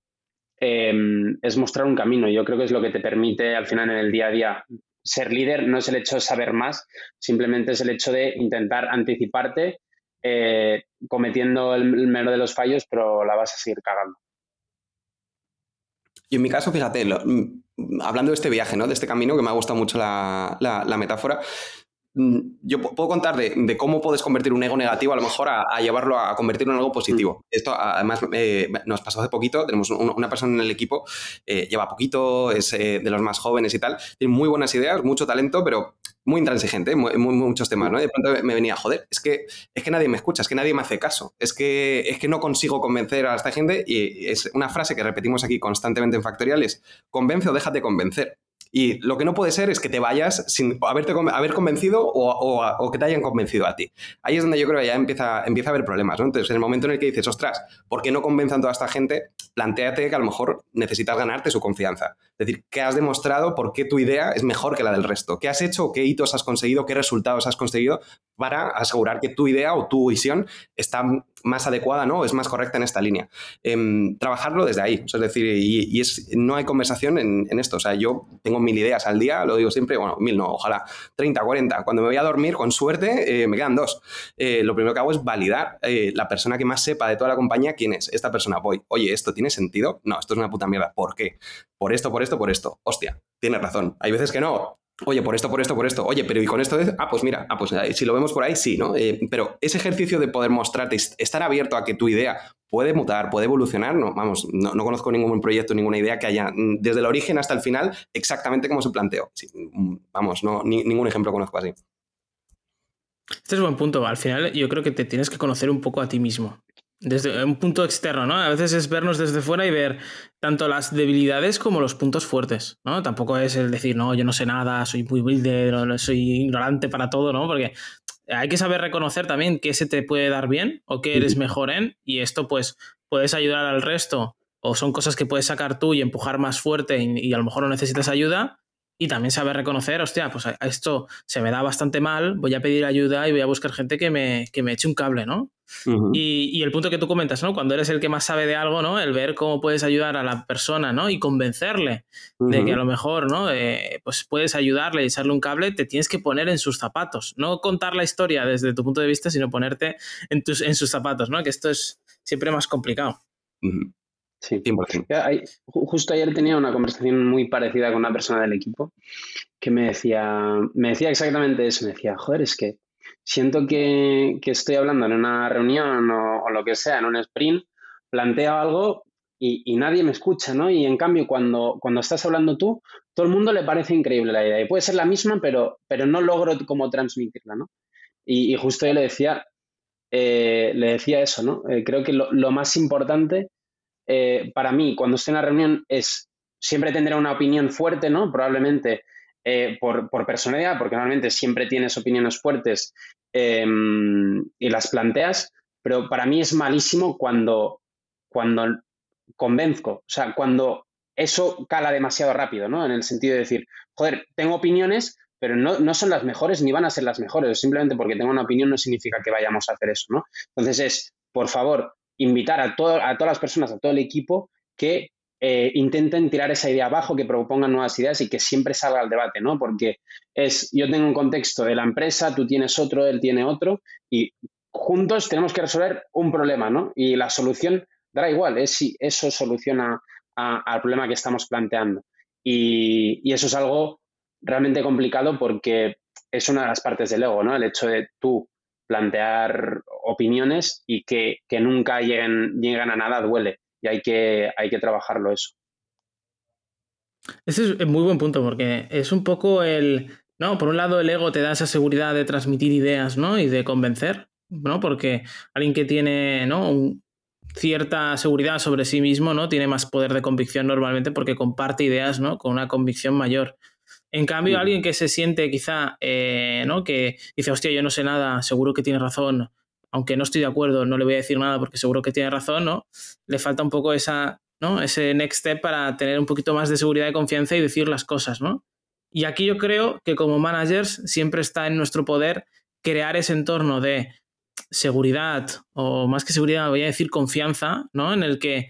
Em, es mostrar un camino. Yo creo que es lo que te permite al final en el día a día ser líder no es el hecho de saber más, simplemente es el hecho de intentar anticiparte eh, cometiendo el, menor de los fallos, pero la vas a seguir cagando. Y en mi caso, fíjate, mm, hablando de este viaje, ¿no? de este camino, que me ha gustado mucho la, la metáfora, yo puedo contar de, cómo puedes convertir un ego negativo a lo mejor a, llevarlo a convertirlo en algo positivo. Mm. Esto además eh, nos pasó hace poquito, tenemos una persona en el equipo, eh, lleva poquito, es eh, de los más jóvenes y tal, tiene muy buenas ideas, mucho talento, pero muy intransigente en muchos temas, ¿no? de pronto me venía, joder, es que, es que nadie me escucha, es que nadie me hace caso, es que, es que no consigo convencer a esta gente y es una frase que repetimos aquí constantemente en Factorial es, convence o déjate convencer. Y lo que no puede ser es que te vayas sin haberte haber convencido o, que te hayan convencido a ti. Ahí es donde yo creo que ya empieza, empieza a haber problemas. ¿no? Entonces, en el momento en el que dices, ostras, ¿por qué no convenzan toda esta gente? Plantéate que a lo mejor necesitas ganarte su confianza. Es decir, ¿qué has demostrado? ¿Por qué tu idea es mejor que la del resto? ¿Qué has hecho? ¿Qué hitos has conseguido? ¿Qué resultados has conseguido para asegurar que tu idea o tu visión está más adecuada, ¿no? Es más correcta en esta línea. Em, trabajarlo desde ahí. es decir, y, es, no hay conversación en, esto. O sea, yo tengo mil ideas al día, lo digo siempre, bueno, mil no, ojalá 30, 40. Cuando me voy a dormir, con suerte, eh, me quedan dos. Eh, lo primero que hago es validar eh, la persona que más sepa de toda la compañía quién es. Esta persona, voy, oye, ¿esto tiene sentido? No, esto es una puta mierda. ¿Por qué? Por esto, por esto, por esto. Hostia, tienes razón. Hay veces que no, Oye, por esto, por esto, por esto. Oye, pero ¿y con esto? Ah, pues mira, ah, pues si lo vemos por ahí, sí, ¿no? Eh, pero ese ejercicio de poder mostrarte, estar abierto a que tu idea puede mutar, puede evolucionar, no, vamos, no, conozco ningún proyecto, ninguna idea que haya mm, desde el origen hasta el final exactamente como se planteó. Mm, vamos, no, ningún ejemplo conozco así. Este es buen punto. Al final yo creo que te tienes que conocer un poco a ti mismo desde un punto externo, ¿no? A veces es vernos desde fuera y ver tanto las debilidades como los puntos fuertes, ¿no? Tampoco es el decir, no, yo no sé nada, soy muy humilde, soy ignorante para todo, ¿no? Porque hay que saber reconocer también qué se te puede dar bien o qué eres mejor en y esto pues puedes ayudar al resto o son cosas que puedes sacar tú y empujar más fuerte y, a lo mejor no necesitas ayuda y también saber reconocer, hostia, pues esto se me da bastante mal, voy a pedir ayuda y voy a buscar gente que me, que me eche un cable, ¿no? y, el punto que tú comentas, ¿no? Cuando eres el que más sabe de algo, ¿no? El ver cómo puedes ayudar a la persona, ¿no? Y convencerle de que a lo mejor, ¿no? Eh, pues puedes ayudarle y echarle un cable, te tienes que poner en sus zapatos. No contar la historia desde tu punto de vista, sino ponerte en, tus, en sus zapatos, ¿no? Que esto es siempre más complicado. Sí, Justo ayer tenía una conversación muy parecida con una persona del equipo que me decía, me decía exactamente eso. Me decía, joder, es que siento que, estoy hablando en una reunión o, lo que sea, en un sprint, planteo algo y, nadie me escucha, ¿no? Y en cambio, cuando, cuando estás hablando tú, todo el mundo le parece increíble la idea. Y puede ser la misma, pero, pero no logro cómo transmitirla, ¿no? Y, justo yo le decía, eh, le decía eso, ¿no? Eh, creo que lo, más importante eh, para mí cuando estoy en la reunión es siempre tendré una opinión fuerte, ¿no? Probablemente eh, por, personalidad, porque normalmente siempre tienes opiniones fuertes em, y las planteas, pero para mí es malísimo cuando, cuando convenzco, o sea, cuando eso cala demasiado rápido, ¿no? En el sentido de decir, joder, tengo opiniones, pero no, no, son las mejores ni van a ser las mejores. Simplemente porque tengo una opinión no significa que vayamos a hacer eso, ¿no? Entonces es, por favor, invitar a, todo, a todas las personas, a todo el equipo, que eh, intenten tirar esa idea abajo, que propongan nuevas ideas y que siempre salga al debate, ¿no? Porque es, yo tengo un contexto de la empresa, tú tienes otro, él tiene otro, y juntos tenemos que resolver un problema, ¿no? Y la solución dará igual, es si eso soluciona al problema que estamos planteando. Y, eso es algo realmente complicado porque es una de las partes del ego, ¿no? El hecho de tú plantear opiniones y que, que nunca lleguen, lleguen a nada duele y hay que, hay que trabajarlo eso. Ese es muy buen punto porque es un poco el, ¿no? Por un lado el ego te da esa seguridad de transmitir ideas, ¿no? Y de convencer, ¿no? Porque alguien que tiene, ¿no? cierta seguridad sobre sí mismo, ¿no? Tiene más poder de convicción normalmente porque comparte ideas, ¿no? Con una convicción mayor. En cambio, alguien que se siente quizá, eh, ¿no? Que dice, hostia, yo no sé nada, seguro que tiene razón, aunque no estoy de acuerdo, no le voy a decir nada porque seguro que tiene razón, ¿no? Le falta un poco esa, ¿no? Ese next step para tener un poquito más de seguridad y confianza y decir las cosas, ¿no? Y aquí yo creo que como managers siempre está en nuestro poder crear ese entorno de seguridad, o más que seguridad, voy a decir confianza, ¿no? En el que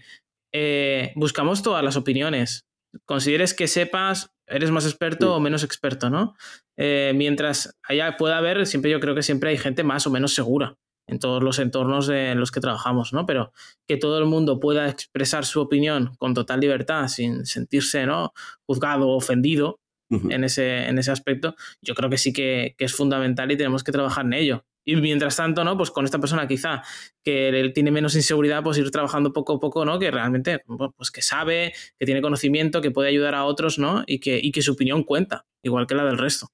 eh, buscamos todas las opiniones. Consideres que sepas eres más experto o menos experto, ¿no? Eh, mientras haya, pueda haber, siempre yo creo que siempre hay gente más o menos segura en todos los entornos en los que trabajamos, ¿no? Pero que todo el mundo pueda expresar su opinión con total libertad, sin sentirse, ¿no? Juzgado o ofendido en, ese, en ese aspecto, yo creo que sí que, es fundamental y tenemos que trabajar en ello. Y mientras tanto, ¿no? Pues con esta persona quizá que él tiene menos inseguridad, pues ir trabajando poco a poco, ¿no? Que realmente, pues que sabe, que tiene conocimiento, que puede ayudar a otros, ¿no? Y que, y que su opinión cuenta, igual que la del resto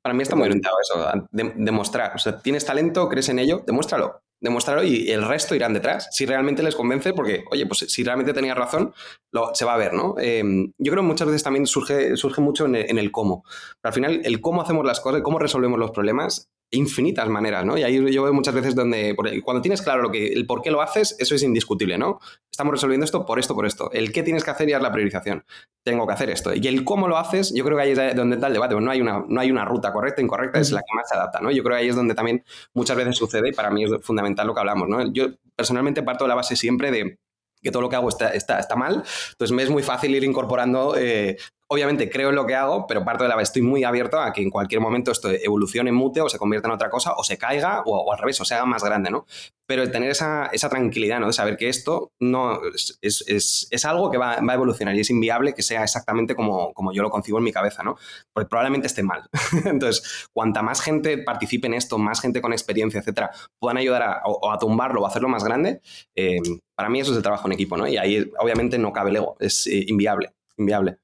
para mí está muy orientado eso, demostrar. O sea, tienes talento, crees en ello, demuéstralo. Demuéstralo y el resto irán detrás. Si realmente les convence, porque, oye, pues si realmente tenías razón, lo, se va a ver, ¿no? Em, yo creo que muchas veces también surge, surge mucho en el, en el cómo. Pero al final, el cómo hacemos las cosas, cómo resolvemos los problemas, infinitas maneras, ¿no? Y ahí yo veo muchas veces donde, cuando tienes claro lo que, el por qué lo haces, eso es indiscutible, ¿no? Estamos resolviendo esto por esto, por esto. El qué tienes que hacer ya es la priorización. Tengo que hacer esto. Y el cómo lo haces, yo creo que ahí es donde está el debate. No hay una, no hay una ruta correcta, incorrecta, es la que más se adapta, ¿no? Yo creo que ahí es donde también muchas veces sucede y para mí es fundamental lo que hablamos, ¿no? Yo personalmente parto de la base siempre de que todo lo que hago está, está, está mal. Entonces me es muy fácil ir incorporando eh, obviamente creo en lo que hago, pero parto de la estoy muy abierto a que en cualquier momento esto evolucione, mute o se convierta en otra cosa o se caiga o, al revés, o se haga más grande, ¿no? Pero tener esa, tranquilidad, ¿no? De saber que esto no es, algo que va, a evolucionar y es inviable que sea exactamente como, como yo lo concibo en mi cabeza, ¿no? Porque probablemente esté mal. Entonces, cuanta más gente participe en esto, más gente con experiencia, etcétera, puedan ayudar a, a tumbarlo o hacerlo más grande, eh, para mí eso es el trabajo en equipo, ¿no? Y ahí obviamente no cabe el ego, es eh, inviable, inviable.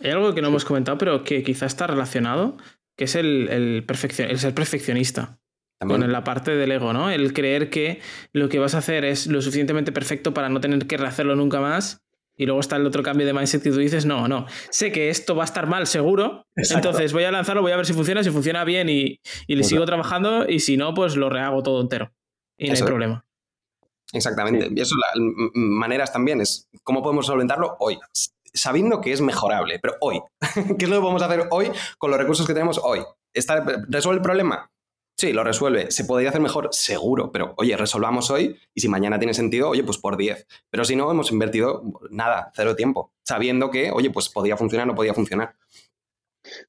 Hay algo que no hemos comentado, pero que quizá está relacionado, que es el, el, ser perfeccionista. Con la parte del ego, ¿no? El creer que lo que vas a hacer es lo suficientemente perfecto para no tener que rehacerlo nunca más. Y luego está el otro cambio de mindset y tú dices, no, no, sé que esto va a estar mal seguro, entonces voy a lanzarlo, voy a ver si funciona, si funciona bien y, y le sigo trabajando y si no, pues lo rehago todo entero. Y no hay problema. Exactamente. Y eso, las maneras también es cómo podemos solventarlo hoy sabiendo que es mejorable, pero hoy. ¿Qué es lo que vamos a hacer hoy con los recursos que tenemos hoy? ¿Está, ¿Resuelve el problema? Sí, lo resuelve. ¿Se podría hacer mejor? Seguro, pero oye, resolvamos hoy y si mañana tiene sentido, oye, pues por 10. Pero si no, hemos invertido nada, cero tiempo, sabiendo que, oye, pues podía funcionar, no podía funcionar.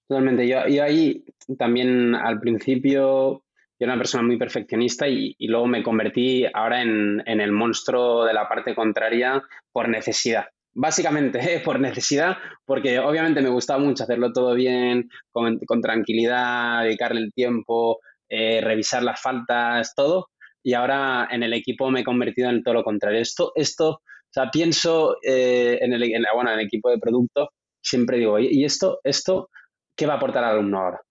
Totalmente. Yo, ahí también al principio yo era una persona muy perfeccionista y, luego me convertí ahora en, en, el monstruo de la parte contraria por necesidad básicamente por necesidad, porque obviamente me gustaba mucho hacerlo todo bien, con, tranquilidad, dedicarle el tiempo, eh, revisar las faltas, todo. Y ahora en el equipo me he convertido en todo lo contrario. Esto, esto o sea, pienso eh, en, el, bueno, en el equipo de producto, siempre digo, ¿y esto, esto qué va a aportar al alumno ahora?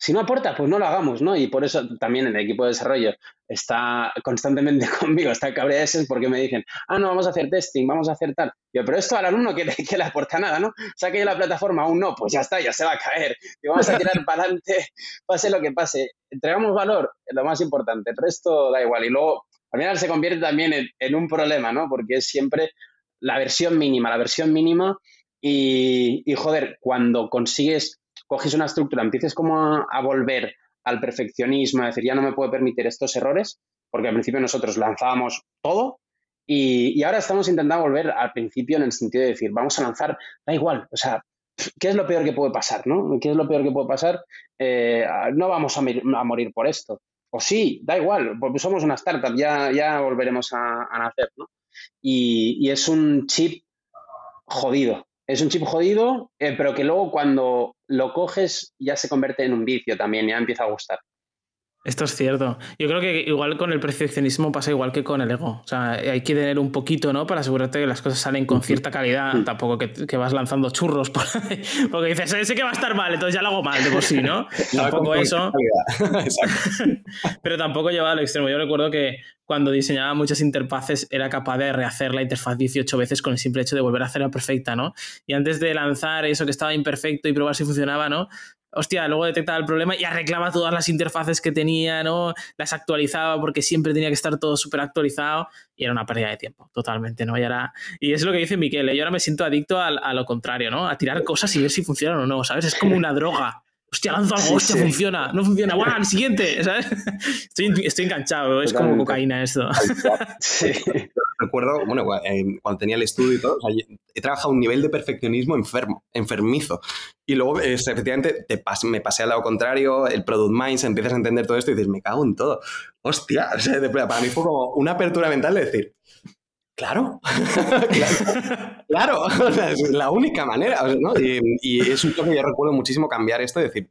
Si no aporta, pues no lo hagamos, ¿no? Y por eso también el equipo de desarrollo está constantemente conmigo, está cabreado porque me dicen, ah, no, vamos a hacer testing, vamos a hacer tal. Yo, pero esto al alumno que, que le aporta nada, ¿no? Saque la plataforma, aún no, pues ya está, ya se va a caer. Y vamos a tirar para adelante, pase lo que pase. Entregamos valor, es lo más importante, el resto da igual. Y luego, al final se convierte también en, en un problema, ¿no? Porque es siempre la versión mínima, la versión mínima. Y, y joder, cuando consigues coges una estructura, empieces como a, volver al perfeccionismo, a decir, ya no me puedo permitir estos errores, porque al principio nosotros lanzábamos todo y, ahora estamos intentando volver al principio en el sentido de decir, vamos a lanzar, da igual, o sea, ¿qué es lo peor que puede pasar? ¿no? ¿Qué es lo peor que puede pasar? Eh, no vamos a, morir por esto. O sí, da igual, porque somos una startup, ya, ya volveremos a, nacer, ¿no? y, es un chip jodido, es un chip jodido, eh, pero que luego cuando lo coges ya se convierte en un vicio también, ya empieza a gustar. Esto es cierto. Yo creo que igual con el perfeccionismo pasa igual que con el ego. O sea, hay que tener un poquito, ¿no? Para asegurarte que las cosas salen con cierta calidad. Tampoco que, vas lanzando churros por ahí. Porque dices, sé que va a estar mal, entonces ya lo hago mal de por sí, ¿no? tampoco eso. Pero tampoco lleva al extremo. Yo recuerdo que cuando diseñaba muchas interfaces era capaz de rehacer la interfaz 18 veces con el simple hecho de volver a hacerla perfecta, ¿no? Y antes de lanzar eso que estaba imperfecto y probar si funcionaba, ¿no? Hostia, luego detectaba el problema y arreglaba todas las interfaces que tenía, ¿no? Las actualizaba porque siempre tenía que estar todo súper actualizado y era una pérdida de tiempo, totalmente, ¿no? Y, era, y es lo que dice Miquel, ¿eh? yo ahora me siento adicto a, lo contrario, ¿no? A tirar cosas y ver si funcionan o no, ¿sabes? Es como una droga. Hostia, lanzo algo, hostia, funciona, no funciona, ¡guau! El siguiente, ¿sabes? Estoy, estoy enganchado, es como cocaína esto. Sí. recuerdo, bueno, cuando tenía el estudio y todo, he trabajado a un nivel de perfeccionismo enfermo, enfermizo. Y luego, efectivamente, te me pasé al lado contrario, el product minds, empiezas a entender todo esto y dices, me cago en todo. Hostia, para mí fue como una apertura mental de decir, Claro, claro, es la única manera, ¿no? y, es un toque que yo recuerdo muchísimo cambiar esto y decir,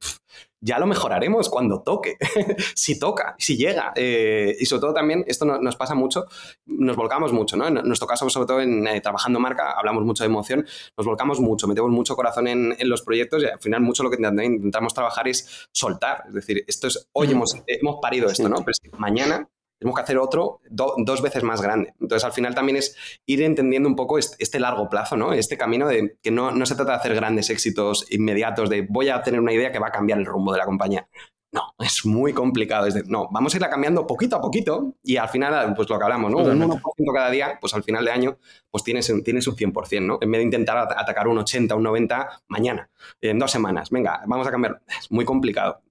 ya lo mejoraremos cuando toque, si toca, si llega. Eh, y sobre todo también, esto nos pasa mucho, nos volcamos mucho, ¿no? En nuestro caso, sobre todo en eh, trabajando marca, hablamos mucho de emoción, nos volcamos mucho, metemos mucho corazón en, los proyectos y al final mucho lo que intentamos trabajar es soltar. Es decir, esto es, hoy hemos, hemos parido esto, ¿no? Pero mañana tenemos que hacer otro dos veces más grande. Entonces, al final también es ir entendiendo un poco este, largo plazo, ¿no? Este camino de que no, no, se trata de hacer grandes éxitos inmediatos, de voy a tener una idea que va a cambiar el rumbo de la compañía. No, es muy complicado. Es de, no, vamos a irla cambiando poquito a poquito y al final, pues lo que hablamos, ¿no? Un 1% cada día, pues al final de año, pues tienes, tienes un 100%, ¿no? En vez de intentar atacar un 80, un 90 mañana, en dos semanas. Venga, vamos a cambiar. Es muy complicado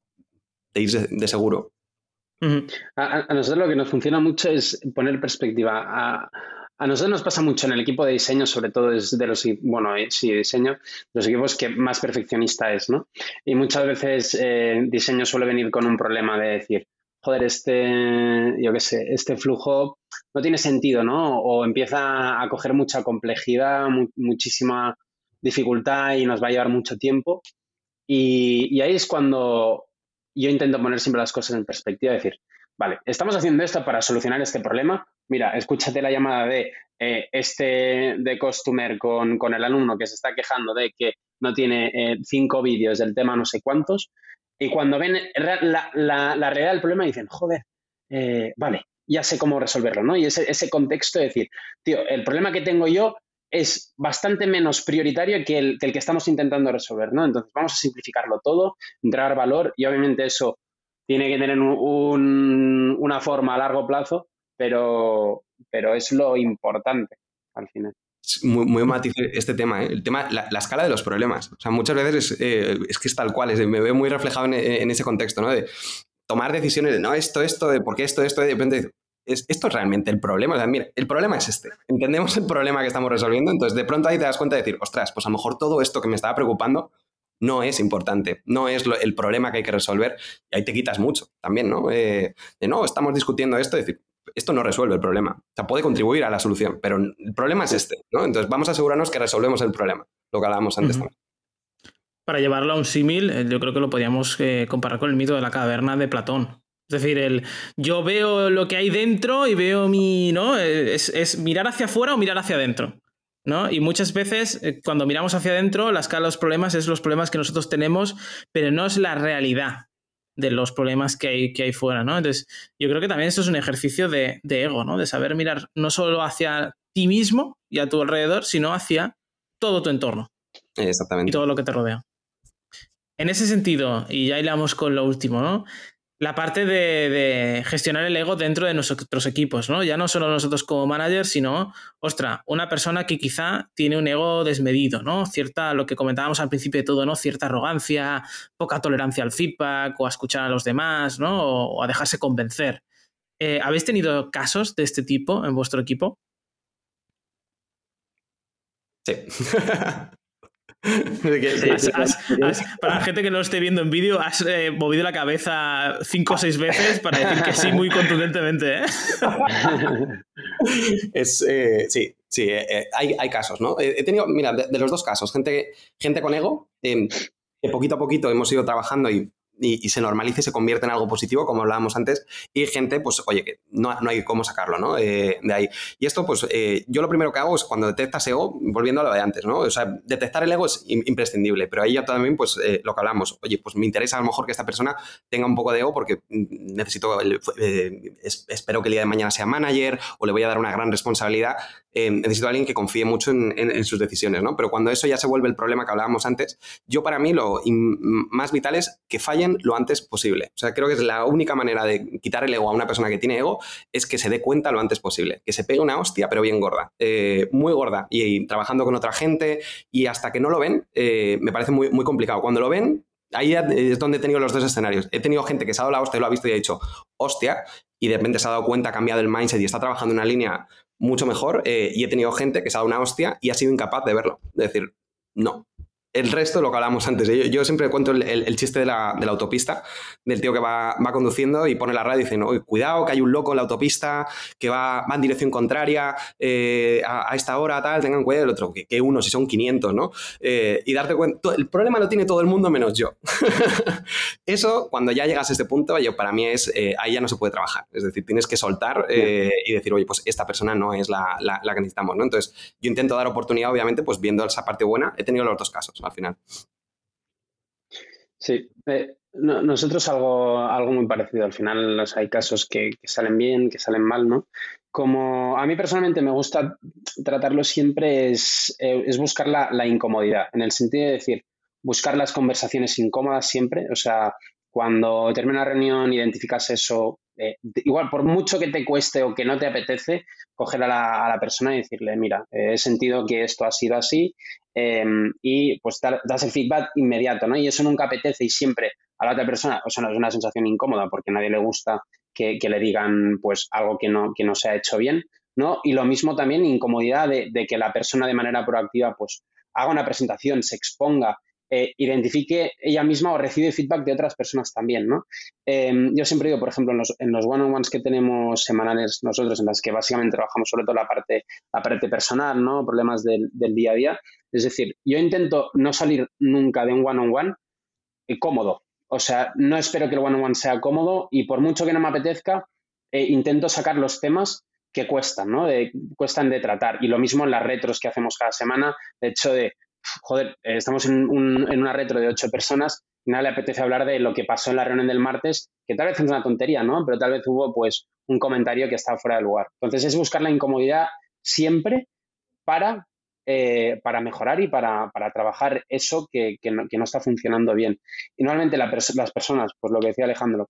de ir de seguro a, nosotros lo que nos funciona mucho es poner perspectiva. A, nosotros nos pasa mucho en el equipo de diseño, sobre todo es de los, bueno, eh, sí, diseño, los equipos que más perfeccionista es, ¿no? Y muchas veces eh, diseño suele venir con un problema de decir, joder, este, yo qué sé, este flujo no tiene sentido, ¿no? O empieza a coger mucha complejidad, muchísima dificultad y nos va a llevar mucho tiempo. y, ahí es cuando yo intento poner siempre las cosas en perspectiva, decir, vale, estamos haciendo esto para solucionar este problema. Mira, escúchate la llamada de eh, este de customer con, con, el alumno que se está quejando de que no tiene eh, cinco vídeos del tema no sé cuántos. Y cuando ven la, la, la realidad del problema dicen, joder, eh, vale, ya sé cómo resolverlo, ¿no? Y ese, ese contexto de decir, tío, el problema que tengo yo es bastante menos prioritario que el, que estamos intentando resolver, ¿no? Entonces vamos a simplificarlo todo, entregar valor y obviamente eso tiene que tener una forma a largo plazo, pero, pero es lo importante al final. Es muy, muy matiz este tema, ¿eh? el tema, la, escala de los problemas. O sea, muchas veces es, eh, que es tal cual, me veo muy reflejado en, ese contexto, ¿no? De tomar decisiones de no, esto, esto, de por qué esto, esto, de repente esto es realmente el problema. mira, el problema es este. Entendemos el problema que estamos resolviendo, entonces de pronto ahí te das cuenta de decir, ostras, pues a lo mejor todo esto que me estaba preocupando no es importante, no es el problema que hay que resolver y ahí te quitas mucho también, ¿no? Eh, de no, estamos discutiendo esto, decir, esto no resuelve el problema. O sea, puede contribuir a la solución, pero el problema es este, ¿no? Entonces vamos a asegurarnos que resolvemos el problema, lo que hablábamos antes también. Para llevarlo a un símil, eh, yo creo que lo podríamos eh, comparar con el mito de la caverna de Platón. Es decir, el, yo veo lo que hay dentro y veo mi. ¿no? Es, mirar hacia afuera o mirar hacia adentro. ¿no? Y muchas veces, eh, cuando miramos hacia adentro, la escala de los problemas es los problemas que nosotros tenemos, pero no es la realidad de los problemas que hay, que hay fuera, ¿no? Entonces, yo creo que también esto es un ejercicio de, de ego, ¿no? De saber mirar no solo hacia ti mismo y a tu alrededor, sino hacia todo tu entorno. Exactamente. Y todo lo que te rodea. En ese sentido, y ya hilamos con lo último, ¿no? La parte de, gestionar el ego dentro de nuestros equipos, ¿no? Ya no solo nosotros como managers, sino, ostra, una persona que quizá tiene un ego desmedido, ¿no? Cierta, lo que comentábamos al principio de todo, ¿no? Cierta arrogancia, poca tolerancia al feedback o a escuchar a los demás, ¿no? O, a dejarse convencer. Eh, ¿Habéis tenido casos de este tipo en vuestro equipo? Sí. para la gente que no lo esté viendo en vídeo, has eh, movido la cabeza cinco o seis veces para decir que sí muy contundentemente. ¿eh? Es, eh, sí, sí, hay, casos, ¿no? He tenido, mira, de, los dos casos, gente, gente con ego, que poquito a poquito hemos ido trabajando y y, se normalice y se convierte en algo positivo, como hablábamos antes, y gente, pues, oye, que no, no hay cómo sacarlo, ¿no? Eh, de ahí. Y esto, pues, eh, yo lo primero que hago es cuando detectas ego, volviendo a lo de antes, ¿no? O sea, detectar el ego es imprescindible, pero ahí ya también, pues, eh, lo que hablamos, oye, pues me interesa a lo mejor que esta persona tenga un poco de ego porque necesito, espero que el día de mañana sea manager o le voy a dar una gran responsabilidad, necesito a alguien que confíe mucho en, en, sus decisiones, ¿no? Pero cuando eso ya se vuelve el problema que hablábamos antes, yo para mí lo más vital es que falle lo antes posible. O sea, creo que es la única manera de quitar el ego a una persona que tiene ego es que se dé cuenta lo antes posible, que se pegue una hostia, pero bien gorda, eh, muy gorda, y, trabajando con otra gente, y hasta que no lo ven, eh, me parece muy, muy complicado. Cuando lo ven, ahí es donde he tenido los dos escenarios. He tenido gente que se ha dado la hostia lo ha visto y ha dicho, hostia, y de repente se ha dado cuenta, ha cambiado el mindset y está trabajando en una línea mucho mejor eh, y he tenido gente que se ha dado una hostia y ha sido incapaz de verlo. De decir, no, el resto, lo que hablábamos antes, yo, siempre cuento el, chiste de la, autopista, del tío que va, conduciendo y pone la radio y dice, no, cuidado, que hay un loco en la autopista que va, en dirección contraria eh, a, esta hora, tal, tengan cuidado, el otro, que, uno, si son 500, ¿no? Eh, y darte cuenta, el problema lo tiene todo el mundo menos yo. Eso, cuando ya llegas a este punto, yo, para mí es, eh, ahí ya no se puede trabajar, es decir, tienes que soltar y decir, oye, pues esta persona no es la, la, que necesitamos, ¿no? Entonces, yo intento dar oportunidad, obviamente, pues viendo esa parte buena, he tenido los dos casos al final. Sí, eh, nosotros algo, algo muy parecido. Al final hay casos que, salen bien, que salen mal, ¿no? Como a mí personalmente me gusta tratarlo siempre es, eh, es buscar la, la, incomodidad, en el sentido de decir, buscar las conversaciones incómodas siempre. O sea, cuando termina la reunión, identificas eso, eh, igual por mucho que te cueste o que no te apetece, coger a la, persona y decirle, mira, he sentido que esto ha sido así em, y pues das el feedback inmediato, ¿no? Y eso nunca apetece y siempre a la otra persona, o sea, no es una sensación incómoda porque a nadie le gusta que, le digan pues algo que no, que no se ha hecho bien, ¿no? Y lo mismo también incomodidad de, de que la persona de manera proactiva pues haga una presentación, se exponga, eh, identifique ella misma o recibe feedback de otras personas también, ¿no? Em, yo siempre digo, por ejemplo, en los, one-on-ones que tenemos semanales nosotros, en las que básicamente trabajamos sobre todo la parte, la parte personal, ¿no? Problemas del, día a día. Es decir, yo intento no salir nunca de un one-on-one eh, cómodo. O sea, no espero que el one-on-one sea cómodo y por mucho que no me apetezca, eh, intento sacar los temas que cuestan, ¿no? cuestan de tratar. Y lo mismo en las retros que hacemos cada semana, de hecho de, joder, eh, estamos en, una retro de ocho personas y nada le apetece hablar de lo que pasó en la reunión del martes, que tal vez es una tontería, ¿no? Pero tal vez hubo pues un comentario que estaba fuera de lugar. Entonces es buscar la incomodidad siempre para, eh, para mejorar y para, trabajar eso que, no, está funcionando bien. Y normalmente las personas, pues lo que decía Alejandro,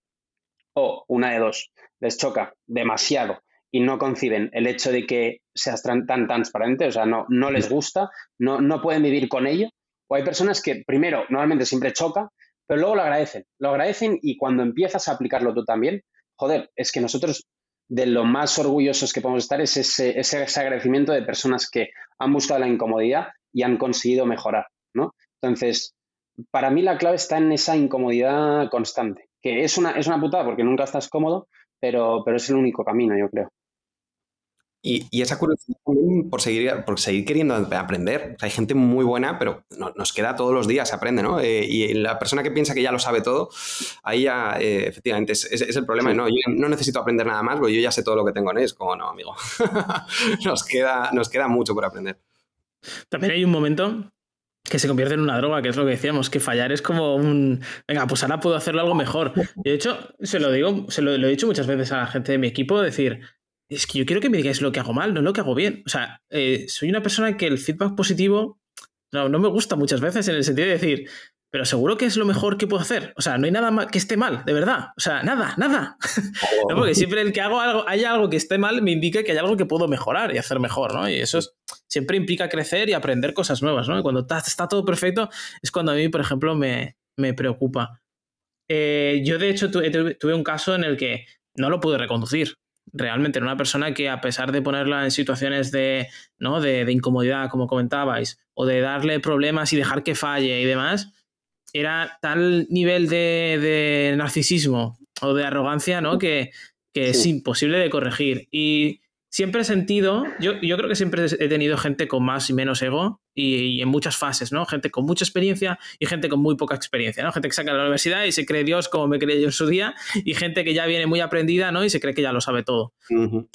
o una de dos, les choca demasiado y no conciben el hecho de que seas tan, transparente, o sea, no, no les gusta, no, no pueden vivir con ello. O hay personas que primero, normalmente siempre choca, pero luego lo agradecen. Lo agradecen y cuando empiezas a aplicarlo tú también, joder, es que nosotros de lo más orgullosos que podemos estar es ese, ese, agradecimiento de personas que han buscado la incomodidad y han conseguido mejorar, ¿no? Entonces, para mí la clave está en esa incomodidad constante, que es una, es una putada porque nunca estás cómodo, pero, pero es el único camino, yo creo. Y, esa curiosidad también por seguir, por seguir queriendo aprender. hay gente muy buena, pero nos queda todos los días, se aprende, ¿no? Eh, y la persona que piensa que ya lo sabe todo, ahí ya, eh, efectivamente, es, el problema. No, yo no necesito aprender nada más, porque yo ya sé todo lo que tengo en es como no, amigo. nos, queda, nos queda mucho por aprender. También hay un momento que se convierte en una droga, que es lo que decíamos, que fallar es como un, venga, pues ahora puedo hacerlo algo mejor. Y de hecho, se lo digo, se lo, lo, he dicho muchas veces a la gente de mi equipo, decir, es que yo quiero que me digáis lo que hago mal, no lo que hago bien. O sea, eh, soy una persona que el feedback positivo no, no me gusta muchas veces en el sentido de decir, pero seguro que es lo mejor que puedo hacer. O sea, no hay nada que esté mal, de verdad. O sea, nada, nada. porque siempre el que hago algo, hay algo que esté mal me indica que hay algo que puedo mejorar y hacer mejor, ¿no? Y eso siempre implica crecer y aprender cosas nuevas, ¿no? Cuando está, todo perfecto es cuando a mí, por ejemplo, me, preocupa. Eh, yo, de hecho, tuve un caso en el que no lo pude reconducir realmente era una persona que a pesar de ponerla en situaciones de, ¿no? de, incomodidad, como comentabais, o de darle problemas y dejar que falle y demás, era tal nivel de, narcisismo o de arrogancia ¿no? que, es imposible de corregir. Y siempre he sentido, yo, yo creo que siempre he tenido gente con más y menos ego y, en muchas fases, ¿no? Gente con mucha experiencia y gente con muy poca experiencia, ¿no? Gente que saca de la universidad y se cree Dios como me creí yo en su día y gente que ya viene muy aprendida, ¿no? Y se cree que ya lo sabe todo.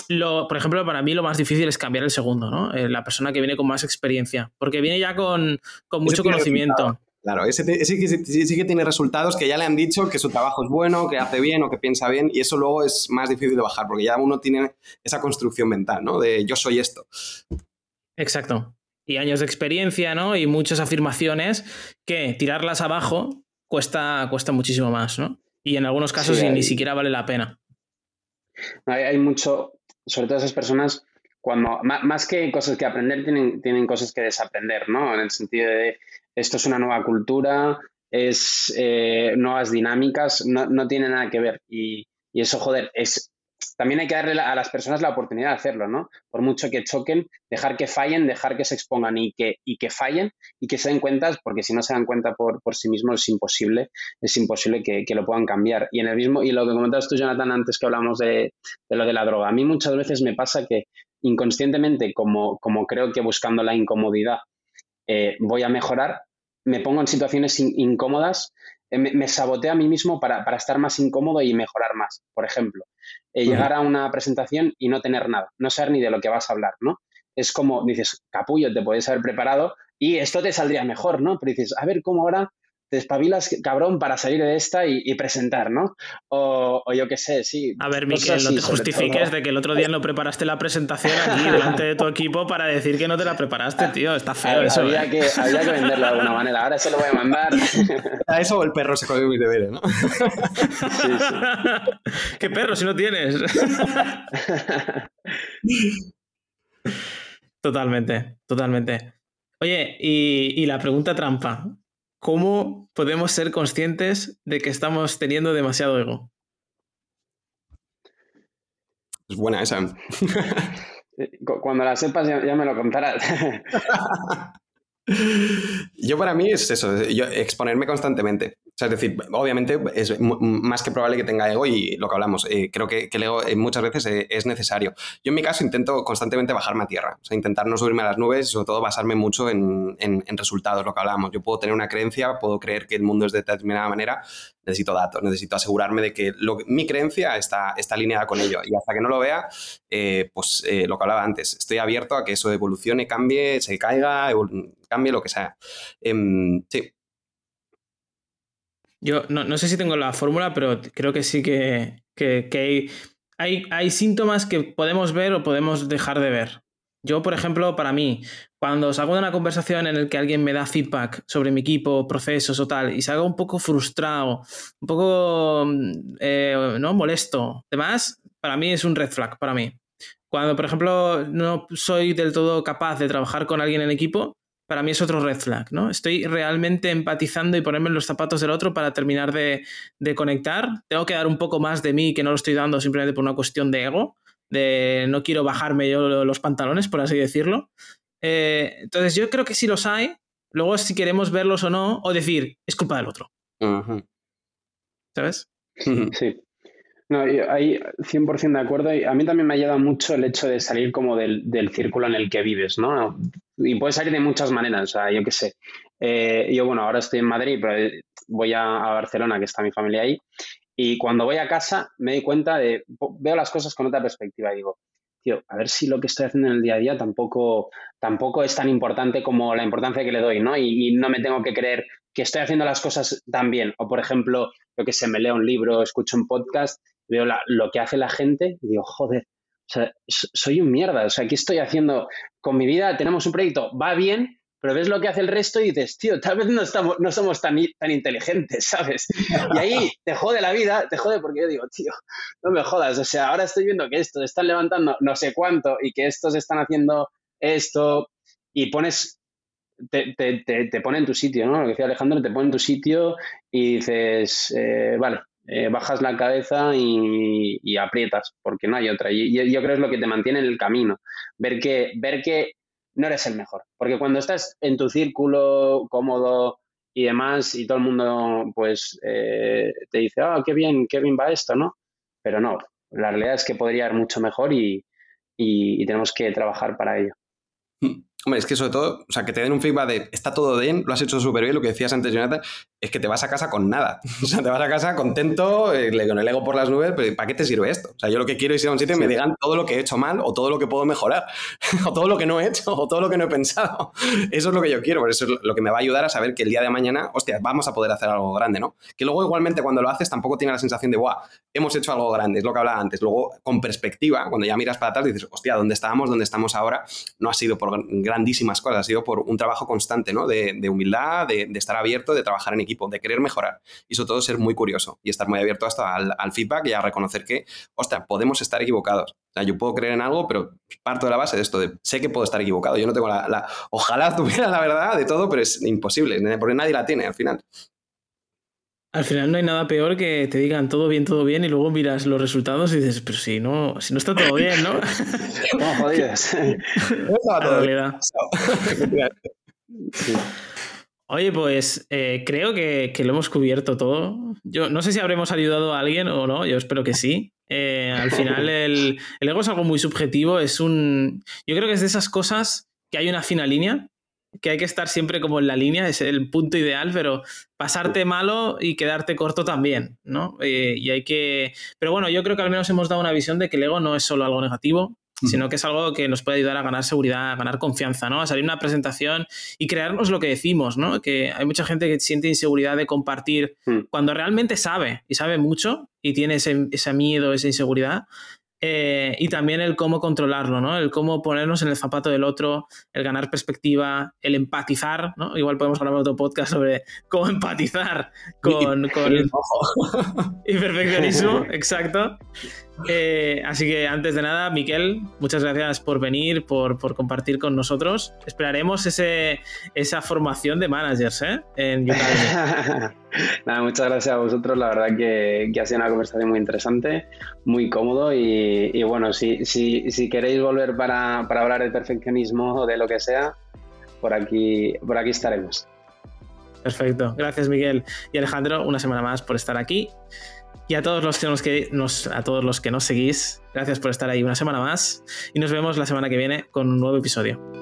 lo, por ejemplo, para mí lo más difícil es cambiar el segundo, ¿no? Eh, la persona que viene con más experiencia, porque viene ya con, con mucho conocimiento. Claro, ese, sí, que tiene resultados que ya le han dicho que su trabajo es bueno, que hace bien o que piensa bien, y eso luego es más difícil de bajar, porque ya uno tiene esa construcción mental, ¿no? De yo soy esto. Exacto. Y años de experiencia, ¿no? Y muchas afirmaciones que tirarlas abajo cuesta, cuesta muchísimo más, ¿no? Y en algunos casos ni siquiera vale la pena. Hay, hay, mucho, sobre todo esas personas, cuando más que cosas que aprender, tienen, tienen cosas que desaprender, ¿no? En el sentido de esto es una nueva cultura, es eh, nuevas dinámicas, no, tiene nada que ver. Y, eso, joder, es también hay que darle a las personas la oportunidad de hacerlo, ¿no? Por mucho que choquen, dejar que fallen, dejar que se expongan y que, y que fallen y que se den cuenta, porque si no se dan cuenta por, por sí mismos es imposible, es imposible que, que, lo puedan cambiar. Y en el mismo, y lo que comentabas tú, Jonathan, antes que hablamos de, de lo de la droga, a mí muchas veces me pasa que inconscientemente, como, como creo que buscando la incomodidad eh, voy a mejorar, me pongo en situaciones incómodas, eh, me, saboteo a mí mismo para, estar más incómodo y mejorar más. Por ejemplo, eh, llegar a una presentación y no tener nada, no saber ni de lo que vas a hablar, ¿no? Es como dices, capullo, te puedes haber preparado y esto te saldría mejor, ¿no? Pero dices, a ver cómo ahora te espabilas, cabrón, para salir de esta y, presentar, ¿no? O, yo qué sé, sí. A ver, Miquel, no te justifiques de que el otro día no preparaste la presentación aquí delante de tu equipo para decir que no te la preparaste, tío. Está feo eso. Había, ¿eh? que, había que venderlo de alguna manera. Ahora se lo voy a mandar. A eso el perro se comió mis deberes, ¿no? Sí, sí. ¿Qué perro si no tienes? totalmente, totalmente. Oye, y, y la pregunta trampa. ¿Cómo podemos ser conscientes de que estamos teniendo demasiado ego? Es buena esa. Eh, cuando la sepas ya, me lo contarás. Yo para mí es eso, exponerme constantemente es decir, obviamente es más que probable que tenga ego y lo que hablamos, eh, creo que, el ego eh, muchas veces eh, es necesario. Yo en mi caso intento constantemente bajarme a tierra, o sea, intentar no subirme a las nubes y sobre todo basarme mucho en, resultados, lo que hablamos. Yo puedo tener una creencia, puedo creer que el mundo es de determinada manera, necesito datos, necesito asegurarme de que mi creencia está, está alineada con ello y hasta que no lo vea, pues lo que hablaba antes, estoy abierto a que eso evolucione, cambie, se caiga, cambie lo que sea. Em, sí, yo no, sé si tengo la fórmula, pero creo que sí que, hay, hay, síntomas que podemos ver o podemos dejar de ver. Yo, por ejemplo, para mí, cuando salgo de una conversación en la que alguien me da feedback sobre mi equipo, procesos o tal, y salgo un poco frustrado, un poco mm, eh, ¿no? molesto, demás, para mí es un red flag, para mí. Cuando, por ejemplo, no soy del todo capaz de trabajar con alguien en equipo, para mí es otro red flag, ¿no? Estoy realmente empatizando y ponerme en los zapatos del otro para terminar de, conectar. Tengo que dar un poco más de mí que no lo estoy dando simplemente por una cuestión de ego, de no quiero bajarme yo los pantalones, por así decirlo. Eh, entonces yo creo que sí los hay, luego si queremos verlos o no, o decir, es culpa del otro. ¿Sabes? Sí. No, ahí 100% de acuerdo. Y a mí también me ayuda mucho el hecho de salir como del, círculo en el que vives, ¿no? Y puedes salir de muchas maneras, o sea, yo qué sé. Eh, yo, bueno, ahora estoy en Madrid, pero voy a, Barcelona, que está mi familia ahí. Y cuando voy a casa me doy cuenta de, veo las cosas con otra perspectiva y digo, tío, a ver si lo que estoy haciendo en el día a día tampoco, tampoco es tan importante como la importancia que le doy, ¿no? Y, no me tengo que creer que estoy haciendo las cosas tan bien. O, por ejemplo, lo que se me leo un libro, escucho un podcast veo lo que hace la gente y digo, joder, sea, soy un mierda, o sea, ¿qué estoy haciendo con mi vida? Tenemos un proyecto, va bien, pero ves lo que hace el resto y dices, tío, tal vez no, estamos, no somos tan, tan inteligentes, ¿sabes? Y ahí te jode la vida, te jode porque yo digo, tío, no me jodas, o sea, ahora estoy viendo que estos están levantando no sé cuánto y que estos están haciendo esto y pones, te, te, te, pone en tu sitio, ¿no? Lo que decía Alejandro, te pone en tu sitio y dices, eh, vale, eh, bajas la cabeza y, aprietas, porque no hay otra. Y, yo creo que es lo que te mantiene en el camino, ver que, ver que no eres el mejor, porque cuando estás en tu círculo cómodo y demás, y todo el mundo pues eh, te dice, ah, qué bien, qué bien va esto, ¿no? Pero no, la realidad es que podría ir mucho mejor y, y tenemos que trabajar para ello. Hmm. Hombre, es que sobre todo, o sea, que te den un feedback de está todo bien, lo has hecho súper bien, lo que decías antes, Jonathan, es que te vas a casa con nada. O sea, te vas a casa contento, eh, con el ego por las nubes, pero ¿para qué te sirve esto? O sea, yo lo que quiero es ir a un sitio y me digan todo lo que he hecho mal, o todo lo que puedo mejorar, o todo lo que no he hecho, o todo lo que no he pensado. Eso es lo que yo quiero, por eso es lo que me va a ayudar a saber que el día de mañana, hostia, vamos a poder hacer algo grande, ¿no? Que luego igualmente cuando lo haces tampoco tiene la sensación de, guau, hemos hecho algo grande, es lo que hablaba antes. Luego, con perspectiva, cuando ya miras para atrás, dices, hostia, ¿dónde estábamos? ¿Dónde estamos ahora? No ha sido por grandísimas cosas, por un trabajo constante, ¿no? De, humildad, de, estar abierto, de trabajar en equipo, de querer mejorar. Y sobre todo ser muy curioso y estar muy abierto hasta al, feedback y a reconocer que, ostras, podemos estar equivocados. O sea, yo puedo creer en algo, pero parto de la base de esto, de sé que puedo estar equivocado. Yo no tengo la, ojalá tuviera la verdad de todo, pero es imposible, porque nadie la tiene al final. Al final no hay nada peor que te digan todo bien, todo bien y luego miras los resultados y dices, pero si no, si no está todo bien, ¿no? no, jodidos. no estaba todo bien. Oye, pues eh, creo que, lo hemos cubierto todo. Yo no sé si habremos ayudado a alguien o no, yo espero que sí. Eh, al final el, el, ego es algo muy subjetivo, es un... Yo creo que es de esas cosas que hay una fina línea que hay que estar siempre como en la línea, es el punto ideal, pero pasarte malo y quedarte corto también, ¿no? Eh, y hay que... Pero bueno, yo creo que al menos hemos dado una visión de que el ego no es solo algo negativo, sino que es algo que nos puede ayudar a ganar seguridad, a ganar confianza, ¿no? A salir una presentación y crearnos lo que decimos, ¿no? Que hay mucha gente que siente inseguridad de compartir mm. cuando realmente sabe y sabe mucho y tiene ese, ese miedo, esa inseguridad, eh, y también el cómo controlarlo, ¿no? El cómo ponernos en el zapato del otro, el ganar perspectiva, el empatizar, ¿no? Igual podemos grabar otro podcast sobre cómo empatizar con, con el y perfeccionismo, exacto. Eh, así que antes de nada, Miquel, muchas gracias por venir, por, compartir con nosotros. Esperaremos ese, esa formación de managers ¿eh? en nada, muchas gracias a vosotros. La verdad que, ha sido una conversación muy interesante, muy cómodo y, bueno, si, si, queréis volver para, hablar de perfeccionismo o de lo que sea, por aquí, por aquí estaremos. Perfecto. Gracias, Miguel. Y Alejandro, una semana más por estar aquí. Y a todos los que nos, nos, a todos los que nos seguís, gracias por estar ahí una semana más y nos vemos la semana que viene con un nuevo episodio.